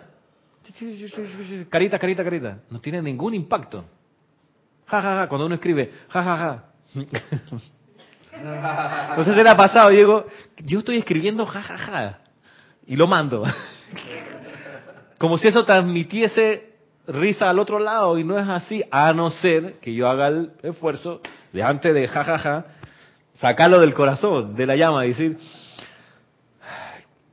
Carita, carita, carita. No tiene ningún impacto. Ja, ja, ja. Cuando uno escribe, ja, ja, ja. Entonces se le ha pasado, Diego, yo estoy escribiendo jajaja ja, ja, y lo mando. Como si eso transmitiese risa al otro lado y no es así, a no ser que yo haga el esfuerzo de antes de jajaja ja, sacarlo del corazón, de la llama y decir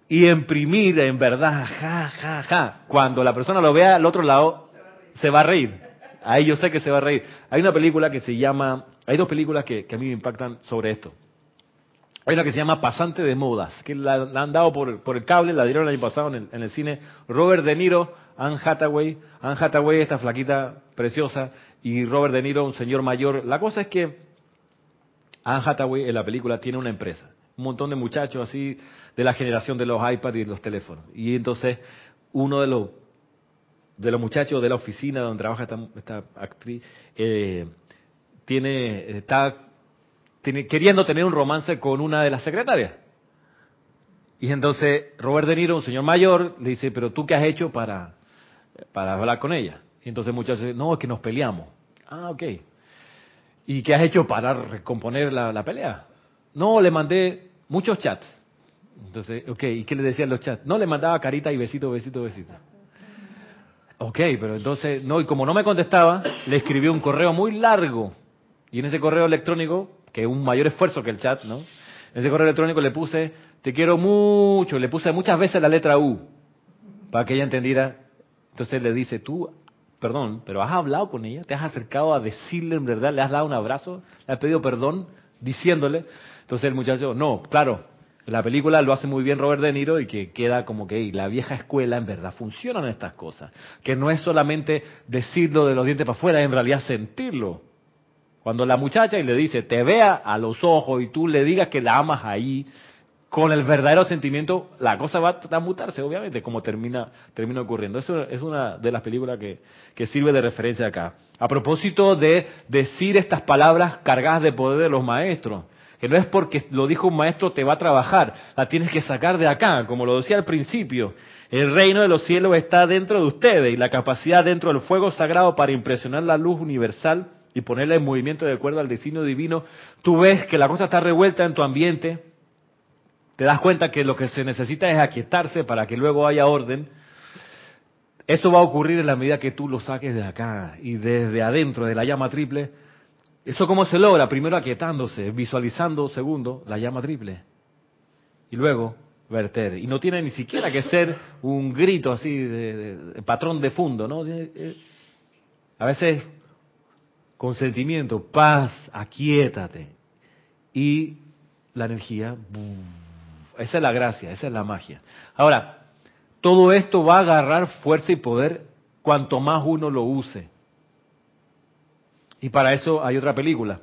y imprimir en verdad jajaja ja, Cuando la persona lo vea al otro lado se va a reír. Ahí yo sé que se va a reír. Hay una película que se llama hay dos películas que, a mí me impactan sobre esto. Hay una que se llama Pasante de Modas, que la, han dado por, el cable, la dieron el año pasado en el, cine. Robert De Niro, Anne Hathaway, Anne Hathaway, esta flaquita preciosa, y Robert De Niro, un señor mayor. La cosa es que Anne Hathaway en la película tiene una empresa, un montón de muchachos así de la generación de los iPads y los teléfonos. Y entonces uno de los de los muchachos de la oficina donde trabaja esta, esta actriz eh, tiene, está tiene, queriendo tener un romance con una de las secretarias. Y entonces Robert De Niro, un señor mayor, le dice, pero tú qué has hecho para, para hablar con ella? Y entonces muchachos dice, no, es que nos peleamos. Ah, ok. ¿Y qué has hecho para recomponer la, la pelea? No, le mandé muchos chats. Entonces, ok, ¿y qué le decían los chats? No, le mandaba carita y besito, besito, besito. Ok, pero entonces, no, y como no me contestaba, le escribí un correo muy largo. Y en ese correo electrónico, que es un mayor esfuerzo que el chat, ¿no? En ese correo electrónico le puse, te quiero mucho, le puse muchas veces la letra U, para que ella entendiera. Entonces le dice, tú, perdón, pero has hablado con ella, te has acercado a decirle en verdad, le has dado un abrazo, le has pedido perdón, diciéndole. Entonces el muchacho, no, claro, la película lo hace muy bien Robert De Niro y que queda como que la vieja escuela en verdad funcionan estas cosas. Que no es solamente decirlo de los dientes para afuera, en realidad sentirlo. Cuando la muchacha y le dice, te vea a los ojos y tú le digas que la amas ahí, con el verdadero sentimiento, la cosa va a mutarse, obviamente, como termina, termina ocurriendo. Eso es una de las películas que, que sirve de referencia acá. A propósito de decir estas palabras cargadas de poder de los maestros que no es porque lo dijo un maestro te va a trabajar, la tienes que sacar de acá, como lo decía al principio. El reino de los cielos está dentro de ustedes y la capacidad dentro del fuego sagrado para impresionar la luz universal y ponerla en movimiento de acuerdo al designio divino. Tú ves que la cosa está revuelta en tu ambiente, te das cuenta que lo que se necesita es aquietarse para que luego haya orden. Eso va a ocurrir en la medida que tú lo saques de acá y desde adentro de la llama triple ¿Eso cómo se logra? Primero aquietándose, visualizando, segundo, la llama triple. Y luego verter. Y no tiene ni siquiera que ser un grito así de, patrón de fondo, ¿no? A veces con sentimiento, paz, aquietate. Y la energía, esa es la gracia, esa es la magia. Ahora, todo esto va a agarrar fuerza y poder cuanto más uno lo use. Y para eso hay otra película.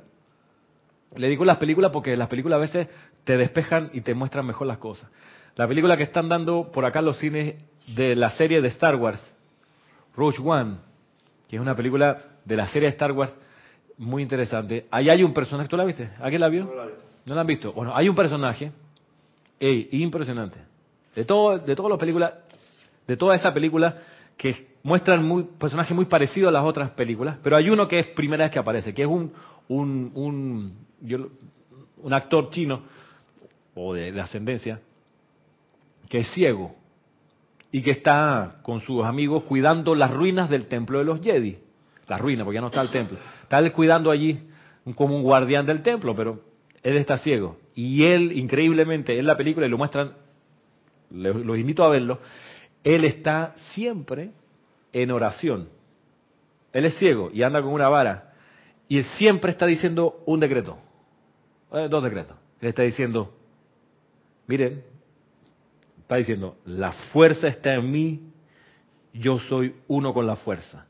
Le digo las películas porque las películas a veces te despejan y te muestran mejor las cosas. La película que están dando por acá los cines de la serie de Star Wars, Rogue One, que es una película de la serie de Star Wars muy interesante. Ahí hay un personaje, ¿tú la viste? ¿Alguien la vio? No la, ¿No la han visto? Bueno, hay un personaje, ey, impresionante. De todo, de todas las películas, de toda esa película, que muestran muy, personajes muy parecidos a las otras películas, pero hay uno que es primera vez que aparece, que es un, un, un, un actor chino, o de, ascendencia, que es ciego y que está con sus amigos cuidando las ruinas del templo de los Jedi. Las ruinas, porque ya no está el templo. Está cuidando allí como un guardián del templo, pero él está ciego. Y él, increíblemente, en la película, y lo muestran, los invito a verlo, él está siempre en oración. Él es ciego y anda con una vara. Y él siempre está diciendo un decreto. Eh, dos decretos. Él está diciendo, miren, está diciendo, la fuerza está en mí, yo soy uno con la fuerza.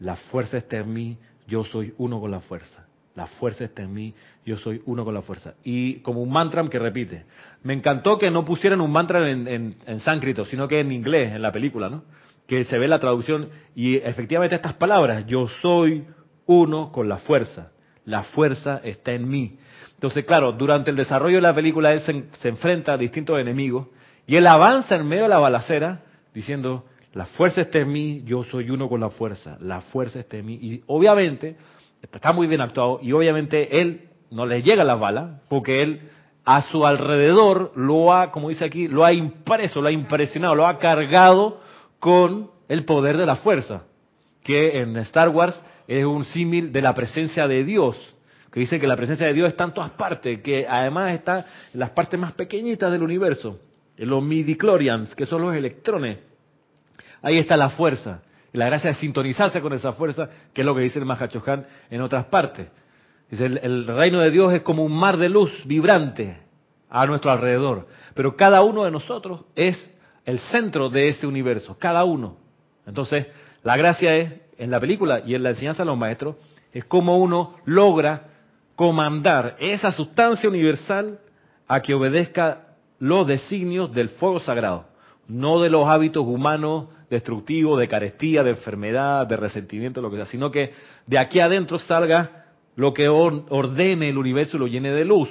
La fuerza está en mí, yo soy uno con la fuerza. La fuerza está en mí, yo soy uno con la fuerza. Y como un mantra que repite. Me encantó que no pusieran un mantra en, sánscrito, sino que en inglés, en la película, ¿no? Que se ve la traducción y efectivamente estas palabras, yo soy uno con la fuerza. La fuerza está en mí. Entonces, claro, durante el desarrollo de la película él se, se enfrenta a distintos enemigos y él avanza en medio de la balacera diciendo, la fuerza está en mí, yo soy uno con la fuerza, la fuerza está en mí. Y obviamente está muy bien actuado y obviamente él no le llega la bala porque él a su alrededor lo ha, como dice aquí, lo ha impreso, lo ha impresionado, lo ha cargado con el poder de la fuerza, que en Star Wars es un símil de la presencia de Dios, que dice que la presencia de Dios está en todas partes, que además está en las partes más pequeñitas del universo, en los midichlorians, que son los electrones. Ahí está la fuerza. La gracia es sintonizarse con esa fuerza, que es lo que dice el Mahachohan en otras partes. Dice, el, el, reino de Dios es como un mar de luz vibrante a nuestro alrededor. Pero cada uno de nosotros es el centro de ese universo, cada uno. Entonces, la gracia es, en la película y en la enseñanza de los maestros, es cómo uno logra comandar esa sustancia universal a que obedezca los designios del fuego sagrado, no de los hábitos humanos destructivo, de carestía, de enfermedad, de resentimiento, lo que sea, sino que de aquí adentro salga lo que ordene el universo y lo llene de luz.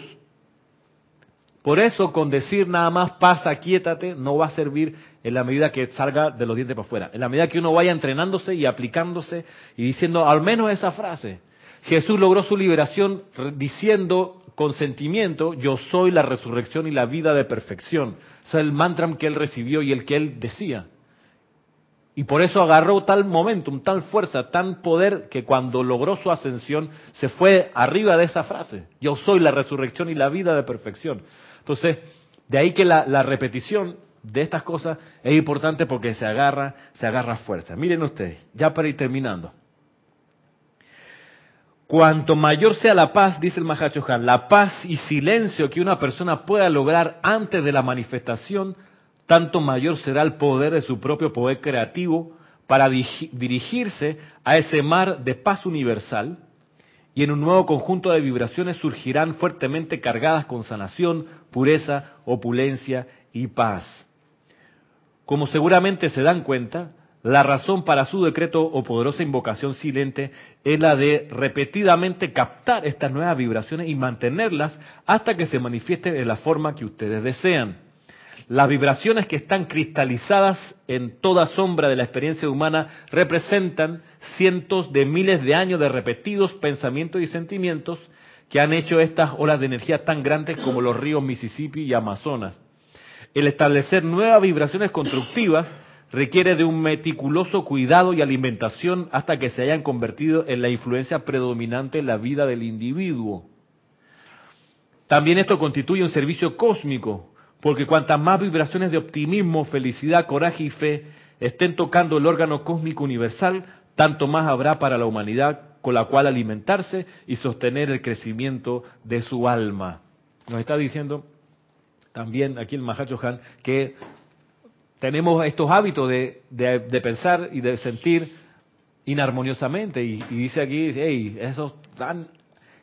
Por eso, con decir nada más pasa, quiétate, no va a servir en la medida que salga de los dientes para afuera. En la medida que uno vaya entrenándose y aplicándose y diciendo al menos esa frase. Jesús logró su liberación diciendo con sentimiento, yo soy la resurrección y la vida de perfección. O sea, el mantra que él recibió y el que él decía. Y por eso agarró tal momentum, tal fuerza, tan poder, que cuando logró su ascensión se fue arriba de esa frase. Yo soy la resurrección y la vida de perfección. Entonces, de ahí que la, la repetición de estas cosas es importante porque se agarra, se agarra fuerza. Miren ustedes, ya para ir terminando. Cuanto mayor sea la paz, dice el Mahachohan, la paz y silencio que una persona pueda lograr antes de la manifestación, tanto mayor será el poder de su propio poder creativo para dirigirse a ese mar de paz universal y en un nuevo conjunto de vibraciones surgirán fuertemente cargadas con sanación, pureza, opulencia y paz. Como seguramente se dan cuenta, la razón para su decreto o poderosa invocación silente es la de repetidamente captar estas nuevas vibraciones y mantenerlas hasta que se manifiesten en la forma que ustedes desean. Las vibraciones que están cristalizadas en toda sombra de la experiencia humana representan cientos de miles de años de repetidos pensamientos y sentimientos que han hecho estas olas de energía tan grandes como los ríos Mississippi y Amazonas. El establecer nuevas vibraciones constructivas requiere de un meticuloso cuidado y alimentación hasta que se hayan convertido en la influencia predominante en la vida del individuo. También esto constituye un servicio cósmico, porque cuantas más vibraciones de optimismo, felicidad, coraje y fe estén tocando el órgano cósmico universal, tanto más habrá para la humanidad con la cual alimentarse y sostener el crecimiento de su alma. Nos está diciendo también aquí el Mahacho Han que tenemos estos hábitos de, pensar y de sentir inarmoniosamente. Y, dice aquí, hey, esos están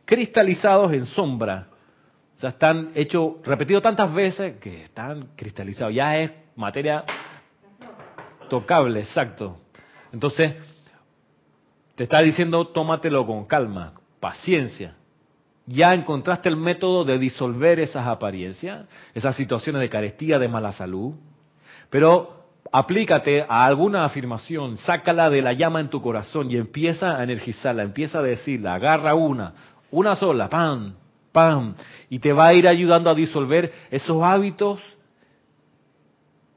cristalizados en sombra. O sea, están hechos, repetidos tantas veces que están cristalizados. Ya es materia tocable, exacto. Entonces, te está diciendo, tómatelo con calma, paciencia. Ya encontraste el método de disolver esas apariencias, esas situaciones de carestía, de mala salud, pero aplícate a alguna afirmación, sácala de la llama en tu corazón y empieza a energizarla, empieza a decirla, agarra una, una sola, pam, pam, y te va a ir ayudando a disolver esos hábitos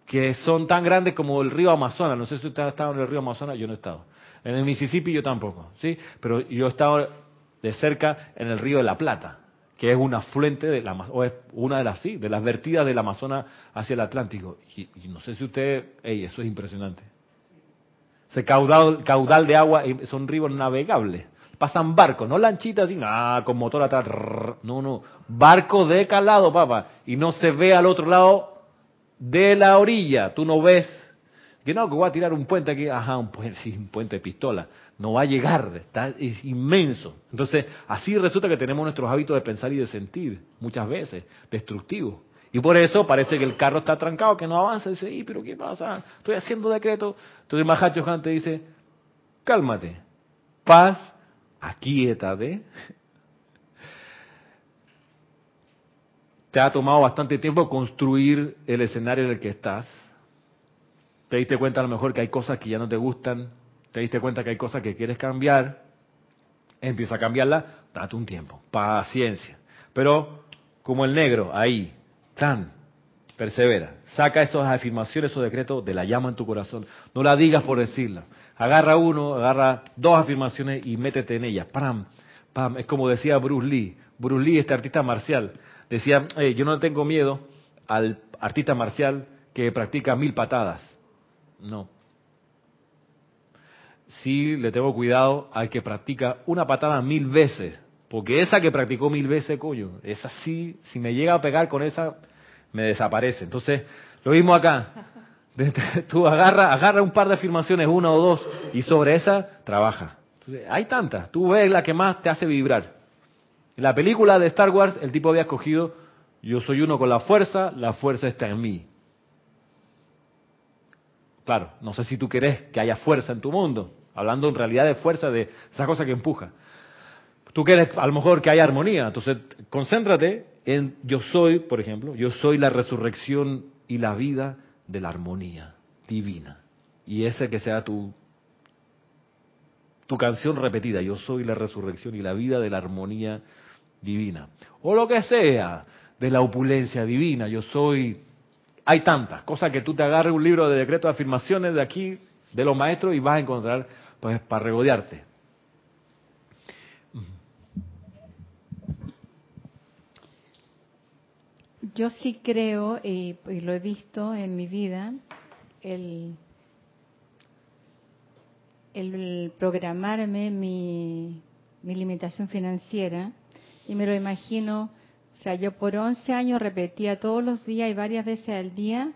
que son tan grandes como el río Amazonas. No sé si usted ha estado en el río Amazonas, yo no he estado. En el Mississippi yo tampoco, ¿sí? Pero yo he estado de cerca en el río de la Plata que es una fuente de la, o es una de las sí, de las vertidas del Amazonas hacia el Atlántico. Y, no sé si usted, ey, eso es impresionante. Ese caudal, caudal de agua son ríos navegables. Pasan barcos, no lanchitas así, ah, con motor atrás. No, no, barco de calado, papá. Y no se ve al otro lado de la orilla. Tú no ves que no, que voy a tirar un puente aquí, ajá, un puente, sí, un puente de pistola. No va a llegar, está, es inmenso. Entonces, así resulta que tenemos nuestros hábitos de pensar y de sentir, muchas veces, destructivos. Y por eso parece que el carro está trancado, que no avanza. Y dice, ¿y pero qué pasa? Estoy haciendo decreto. Entonces Mahacho te dice, cálmate, paz, aquíétate. Te ha tomado bastante tiempo construir el escenario en el que estás te diste cuenta a lo mejor que hay cosas que ya no te gustan, te diste cuenta que hay cosas que quieres cambiar, empieza a cambiarla, date un tiempo, paciencia. Pero como el negro, ahí, tan, persevera, saca esas afirmaciones, esos decretos de la llama en tu corazón, no la digas por decirla. Agarra uno, agarra dos afirmaciones y métete en ellas. Pam, pam. Es como decía Bruce Lee. Bruce Lee, este artista marcial, decía, yo no tengo miedo al artista marcial que practica mil patadas. No. Sí le tengo cuidado al que practica una patada mil veces, porque esa que practicó mil veces, coño, esa sí, si me llega a pegar con esa, me desaparece. Entonces, lo mismo acá. Tú agarra, agarra un par de afirmaciones, una o dos, y sobre esa trabaja. hay tantas. Tú ves la que más te hace vibrar. En la película de Star Wars, el tipo había escogido, yo soy uno con la fuerza, la fuerza está en mí. Claro, no sé si tú querés que haya fuerza en tu mundo, hablando en realidad de fuerza, de esa cosa que empuja. Tú quieres a lo mejor que haya armonía, entonces concéntrate en yo soy, por ejemplo, yo soy la resurrección y la vida de la armonía divina. Y ese que sea tu, tu canción repetida, yo soy la resurrección y la vida de la armonía divina. O lo que sea, de la opulencia divina, yo soy... Hay tantas cosas que tú te agarres un libro de decretos de afirmaciones de aquí, de los maestros, y vas a encontrar, pues, para regodearte. Yo sí creo, y, lo he visto en mi vida, el, el programarme mi, mi limitación financiera, y me lo imagino, o sea, yo por 11 años repetía todos los días y varias veces al día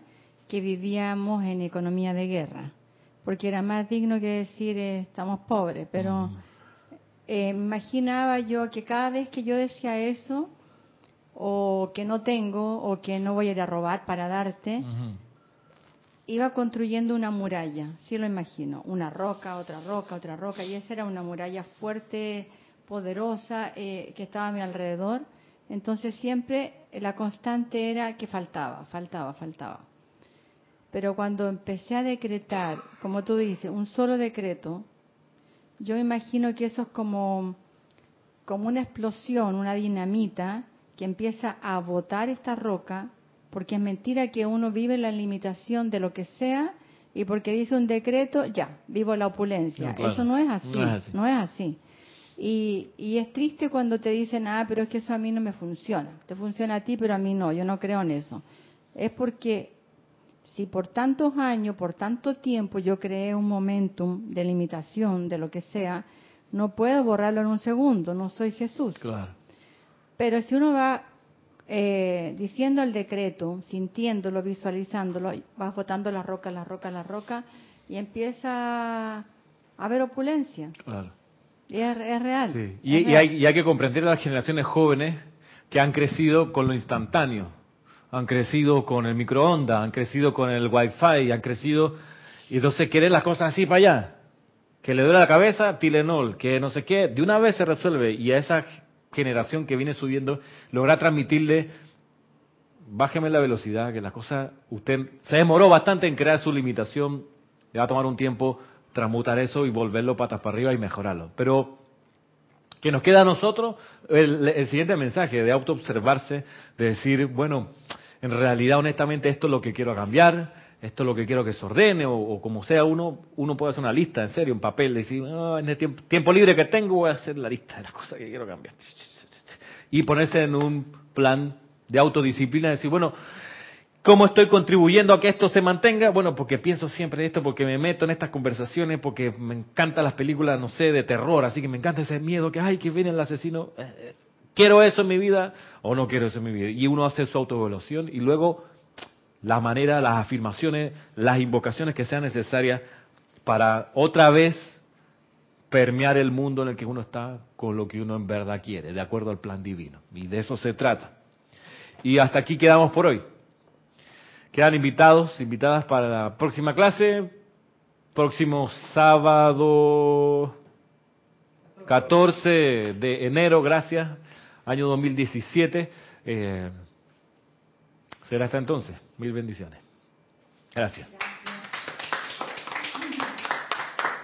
que vivíamos en economía de guerra, porque era más digno que decir eh, estamos pobres, pero eh, me imaginaba yo que cada vez que yo decía eso, o que no tengo, o que no voy a ir a robar para darte, iba construyendo una muralla, sí lo imagino, una roca, otra roca, otra roca, y esa era una muralla fuerte, poderosa, eh, que estaba a mi alrededor. Entonces siempre la constante era que faltaba, faltaba, faltaba. Pero cuando empecé a decretar, como tú dices, un solo decreto, yo imagino que eso es como, como una explosión, una dinamita que empieza a botar esta roca, porque es mentira que uno vive la limitación de lo que sea y porque dice un decreto, ya, vivo la opulencia. Eso no es así, no es así. Y, y, es triste cuando te dicen, ah, pero es que eso a mí no me funciona. Te funciona a ti, pero a mí no, yo no creo en eso. Es porque si por tantos años, por tanto tiempo yo creé un momentum de limitación, de lo que sea, no puedo borrarlo en un segundo, no soy Jesús. Claro. Pero si uno va eh, diciendo el decreto, sintiéndolo, visualizándolo, vas botando la roca, la roca, la roca, y empieza a haber opulencia. Claro. Y es, real. Sí. Y, hay, y hay que comprender a las generaciones jóvenes que han crecido con lo instantáneo, han crecido con el microondas, han crecido con el wifi, han crecido y entonces quieren las cosas así para allá. Que le duele la cabeza, Tilenol, que no sé qué, de una vez se resuelve y a esa generación que viene subiendo, logra transmitirle, bájeme la velocidad, que la cosa, usted se demoró bastante en crear su limitación, le va a tomar un tiempo transmutar eso y volverlo patas para arriba y mejorarlo. Pero que nos queda a nosotros el, siguiente mensaje de autoobservarse, de decir, bueno, en realidad honestamente esto es lo que quiero cambiar, esto es lo que quiero que se ordene, o, como sea uno, uno puede hacer una lista, en serio, un papel, decir, ah, en el tiempo, tiempo, libre que tengo voy a hacer la lista de las cosas que quiero cambiar. Y ponerse en un plan de autodisciplina, decir, bueno, ¿cómo estoy contribuyendo a que esto se mantenga? Bueno, porque pienso siempre esto, porque me meto en estas conversaciones, porque me encantan las películas, no sé, de terror, así que me encanta ese miedo que, ay, que viene el asesino. Eh, eh, ¿Quiero eso en mi vida o no quiero eso en mi vida? Y uno hace su autoevaluación y luego la manera, las afirmaciones, las invocaciones que sean necesarias para otra vez permear el mundo en el que uno está con lo que uno en verdad quiere, de acuerdo al plan divino. Y de eso se trata. Y hasta aquí quedamos por hoy. Quedan invitados, invitadas para la próxima clase, próximo sábado 14 de enero, gracias, año 2017. Eh, será hasta entonces. Mil bendiciones. Gracias.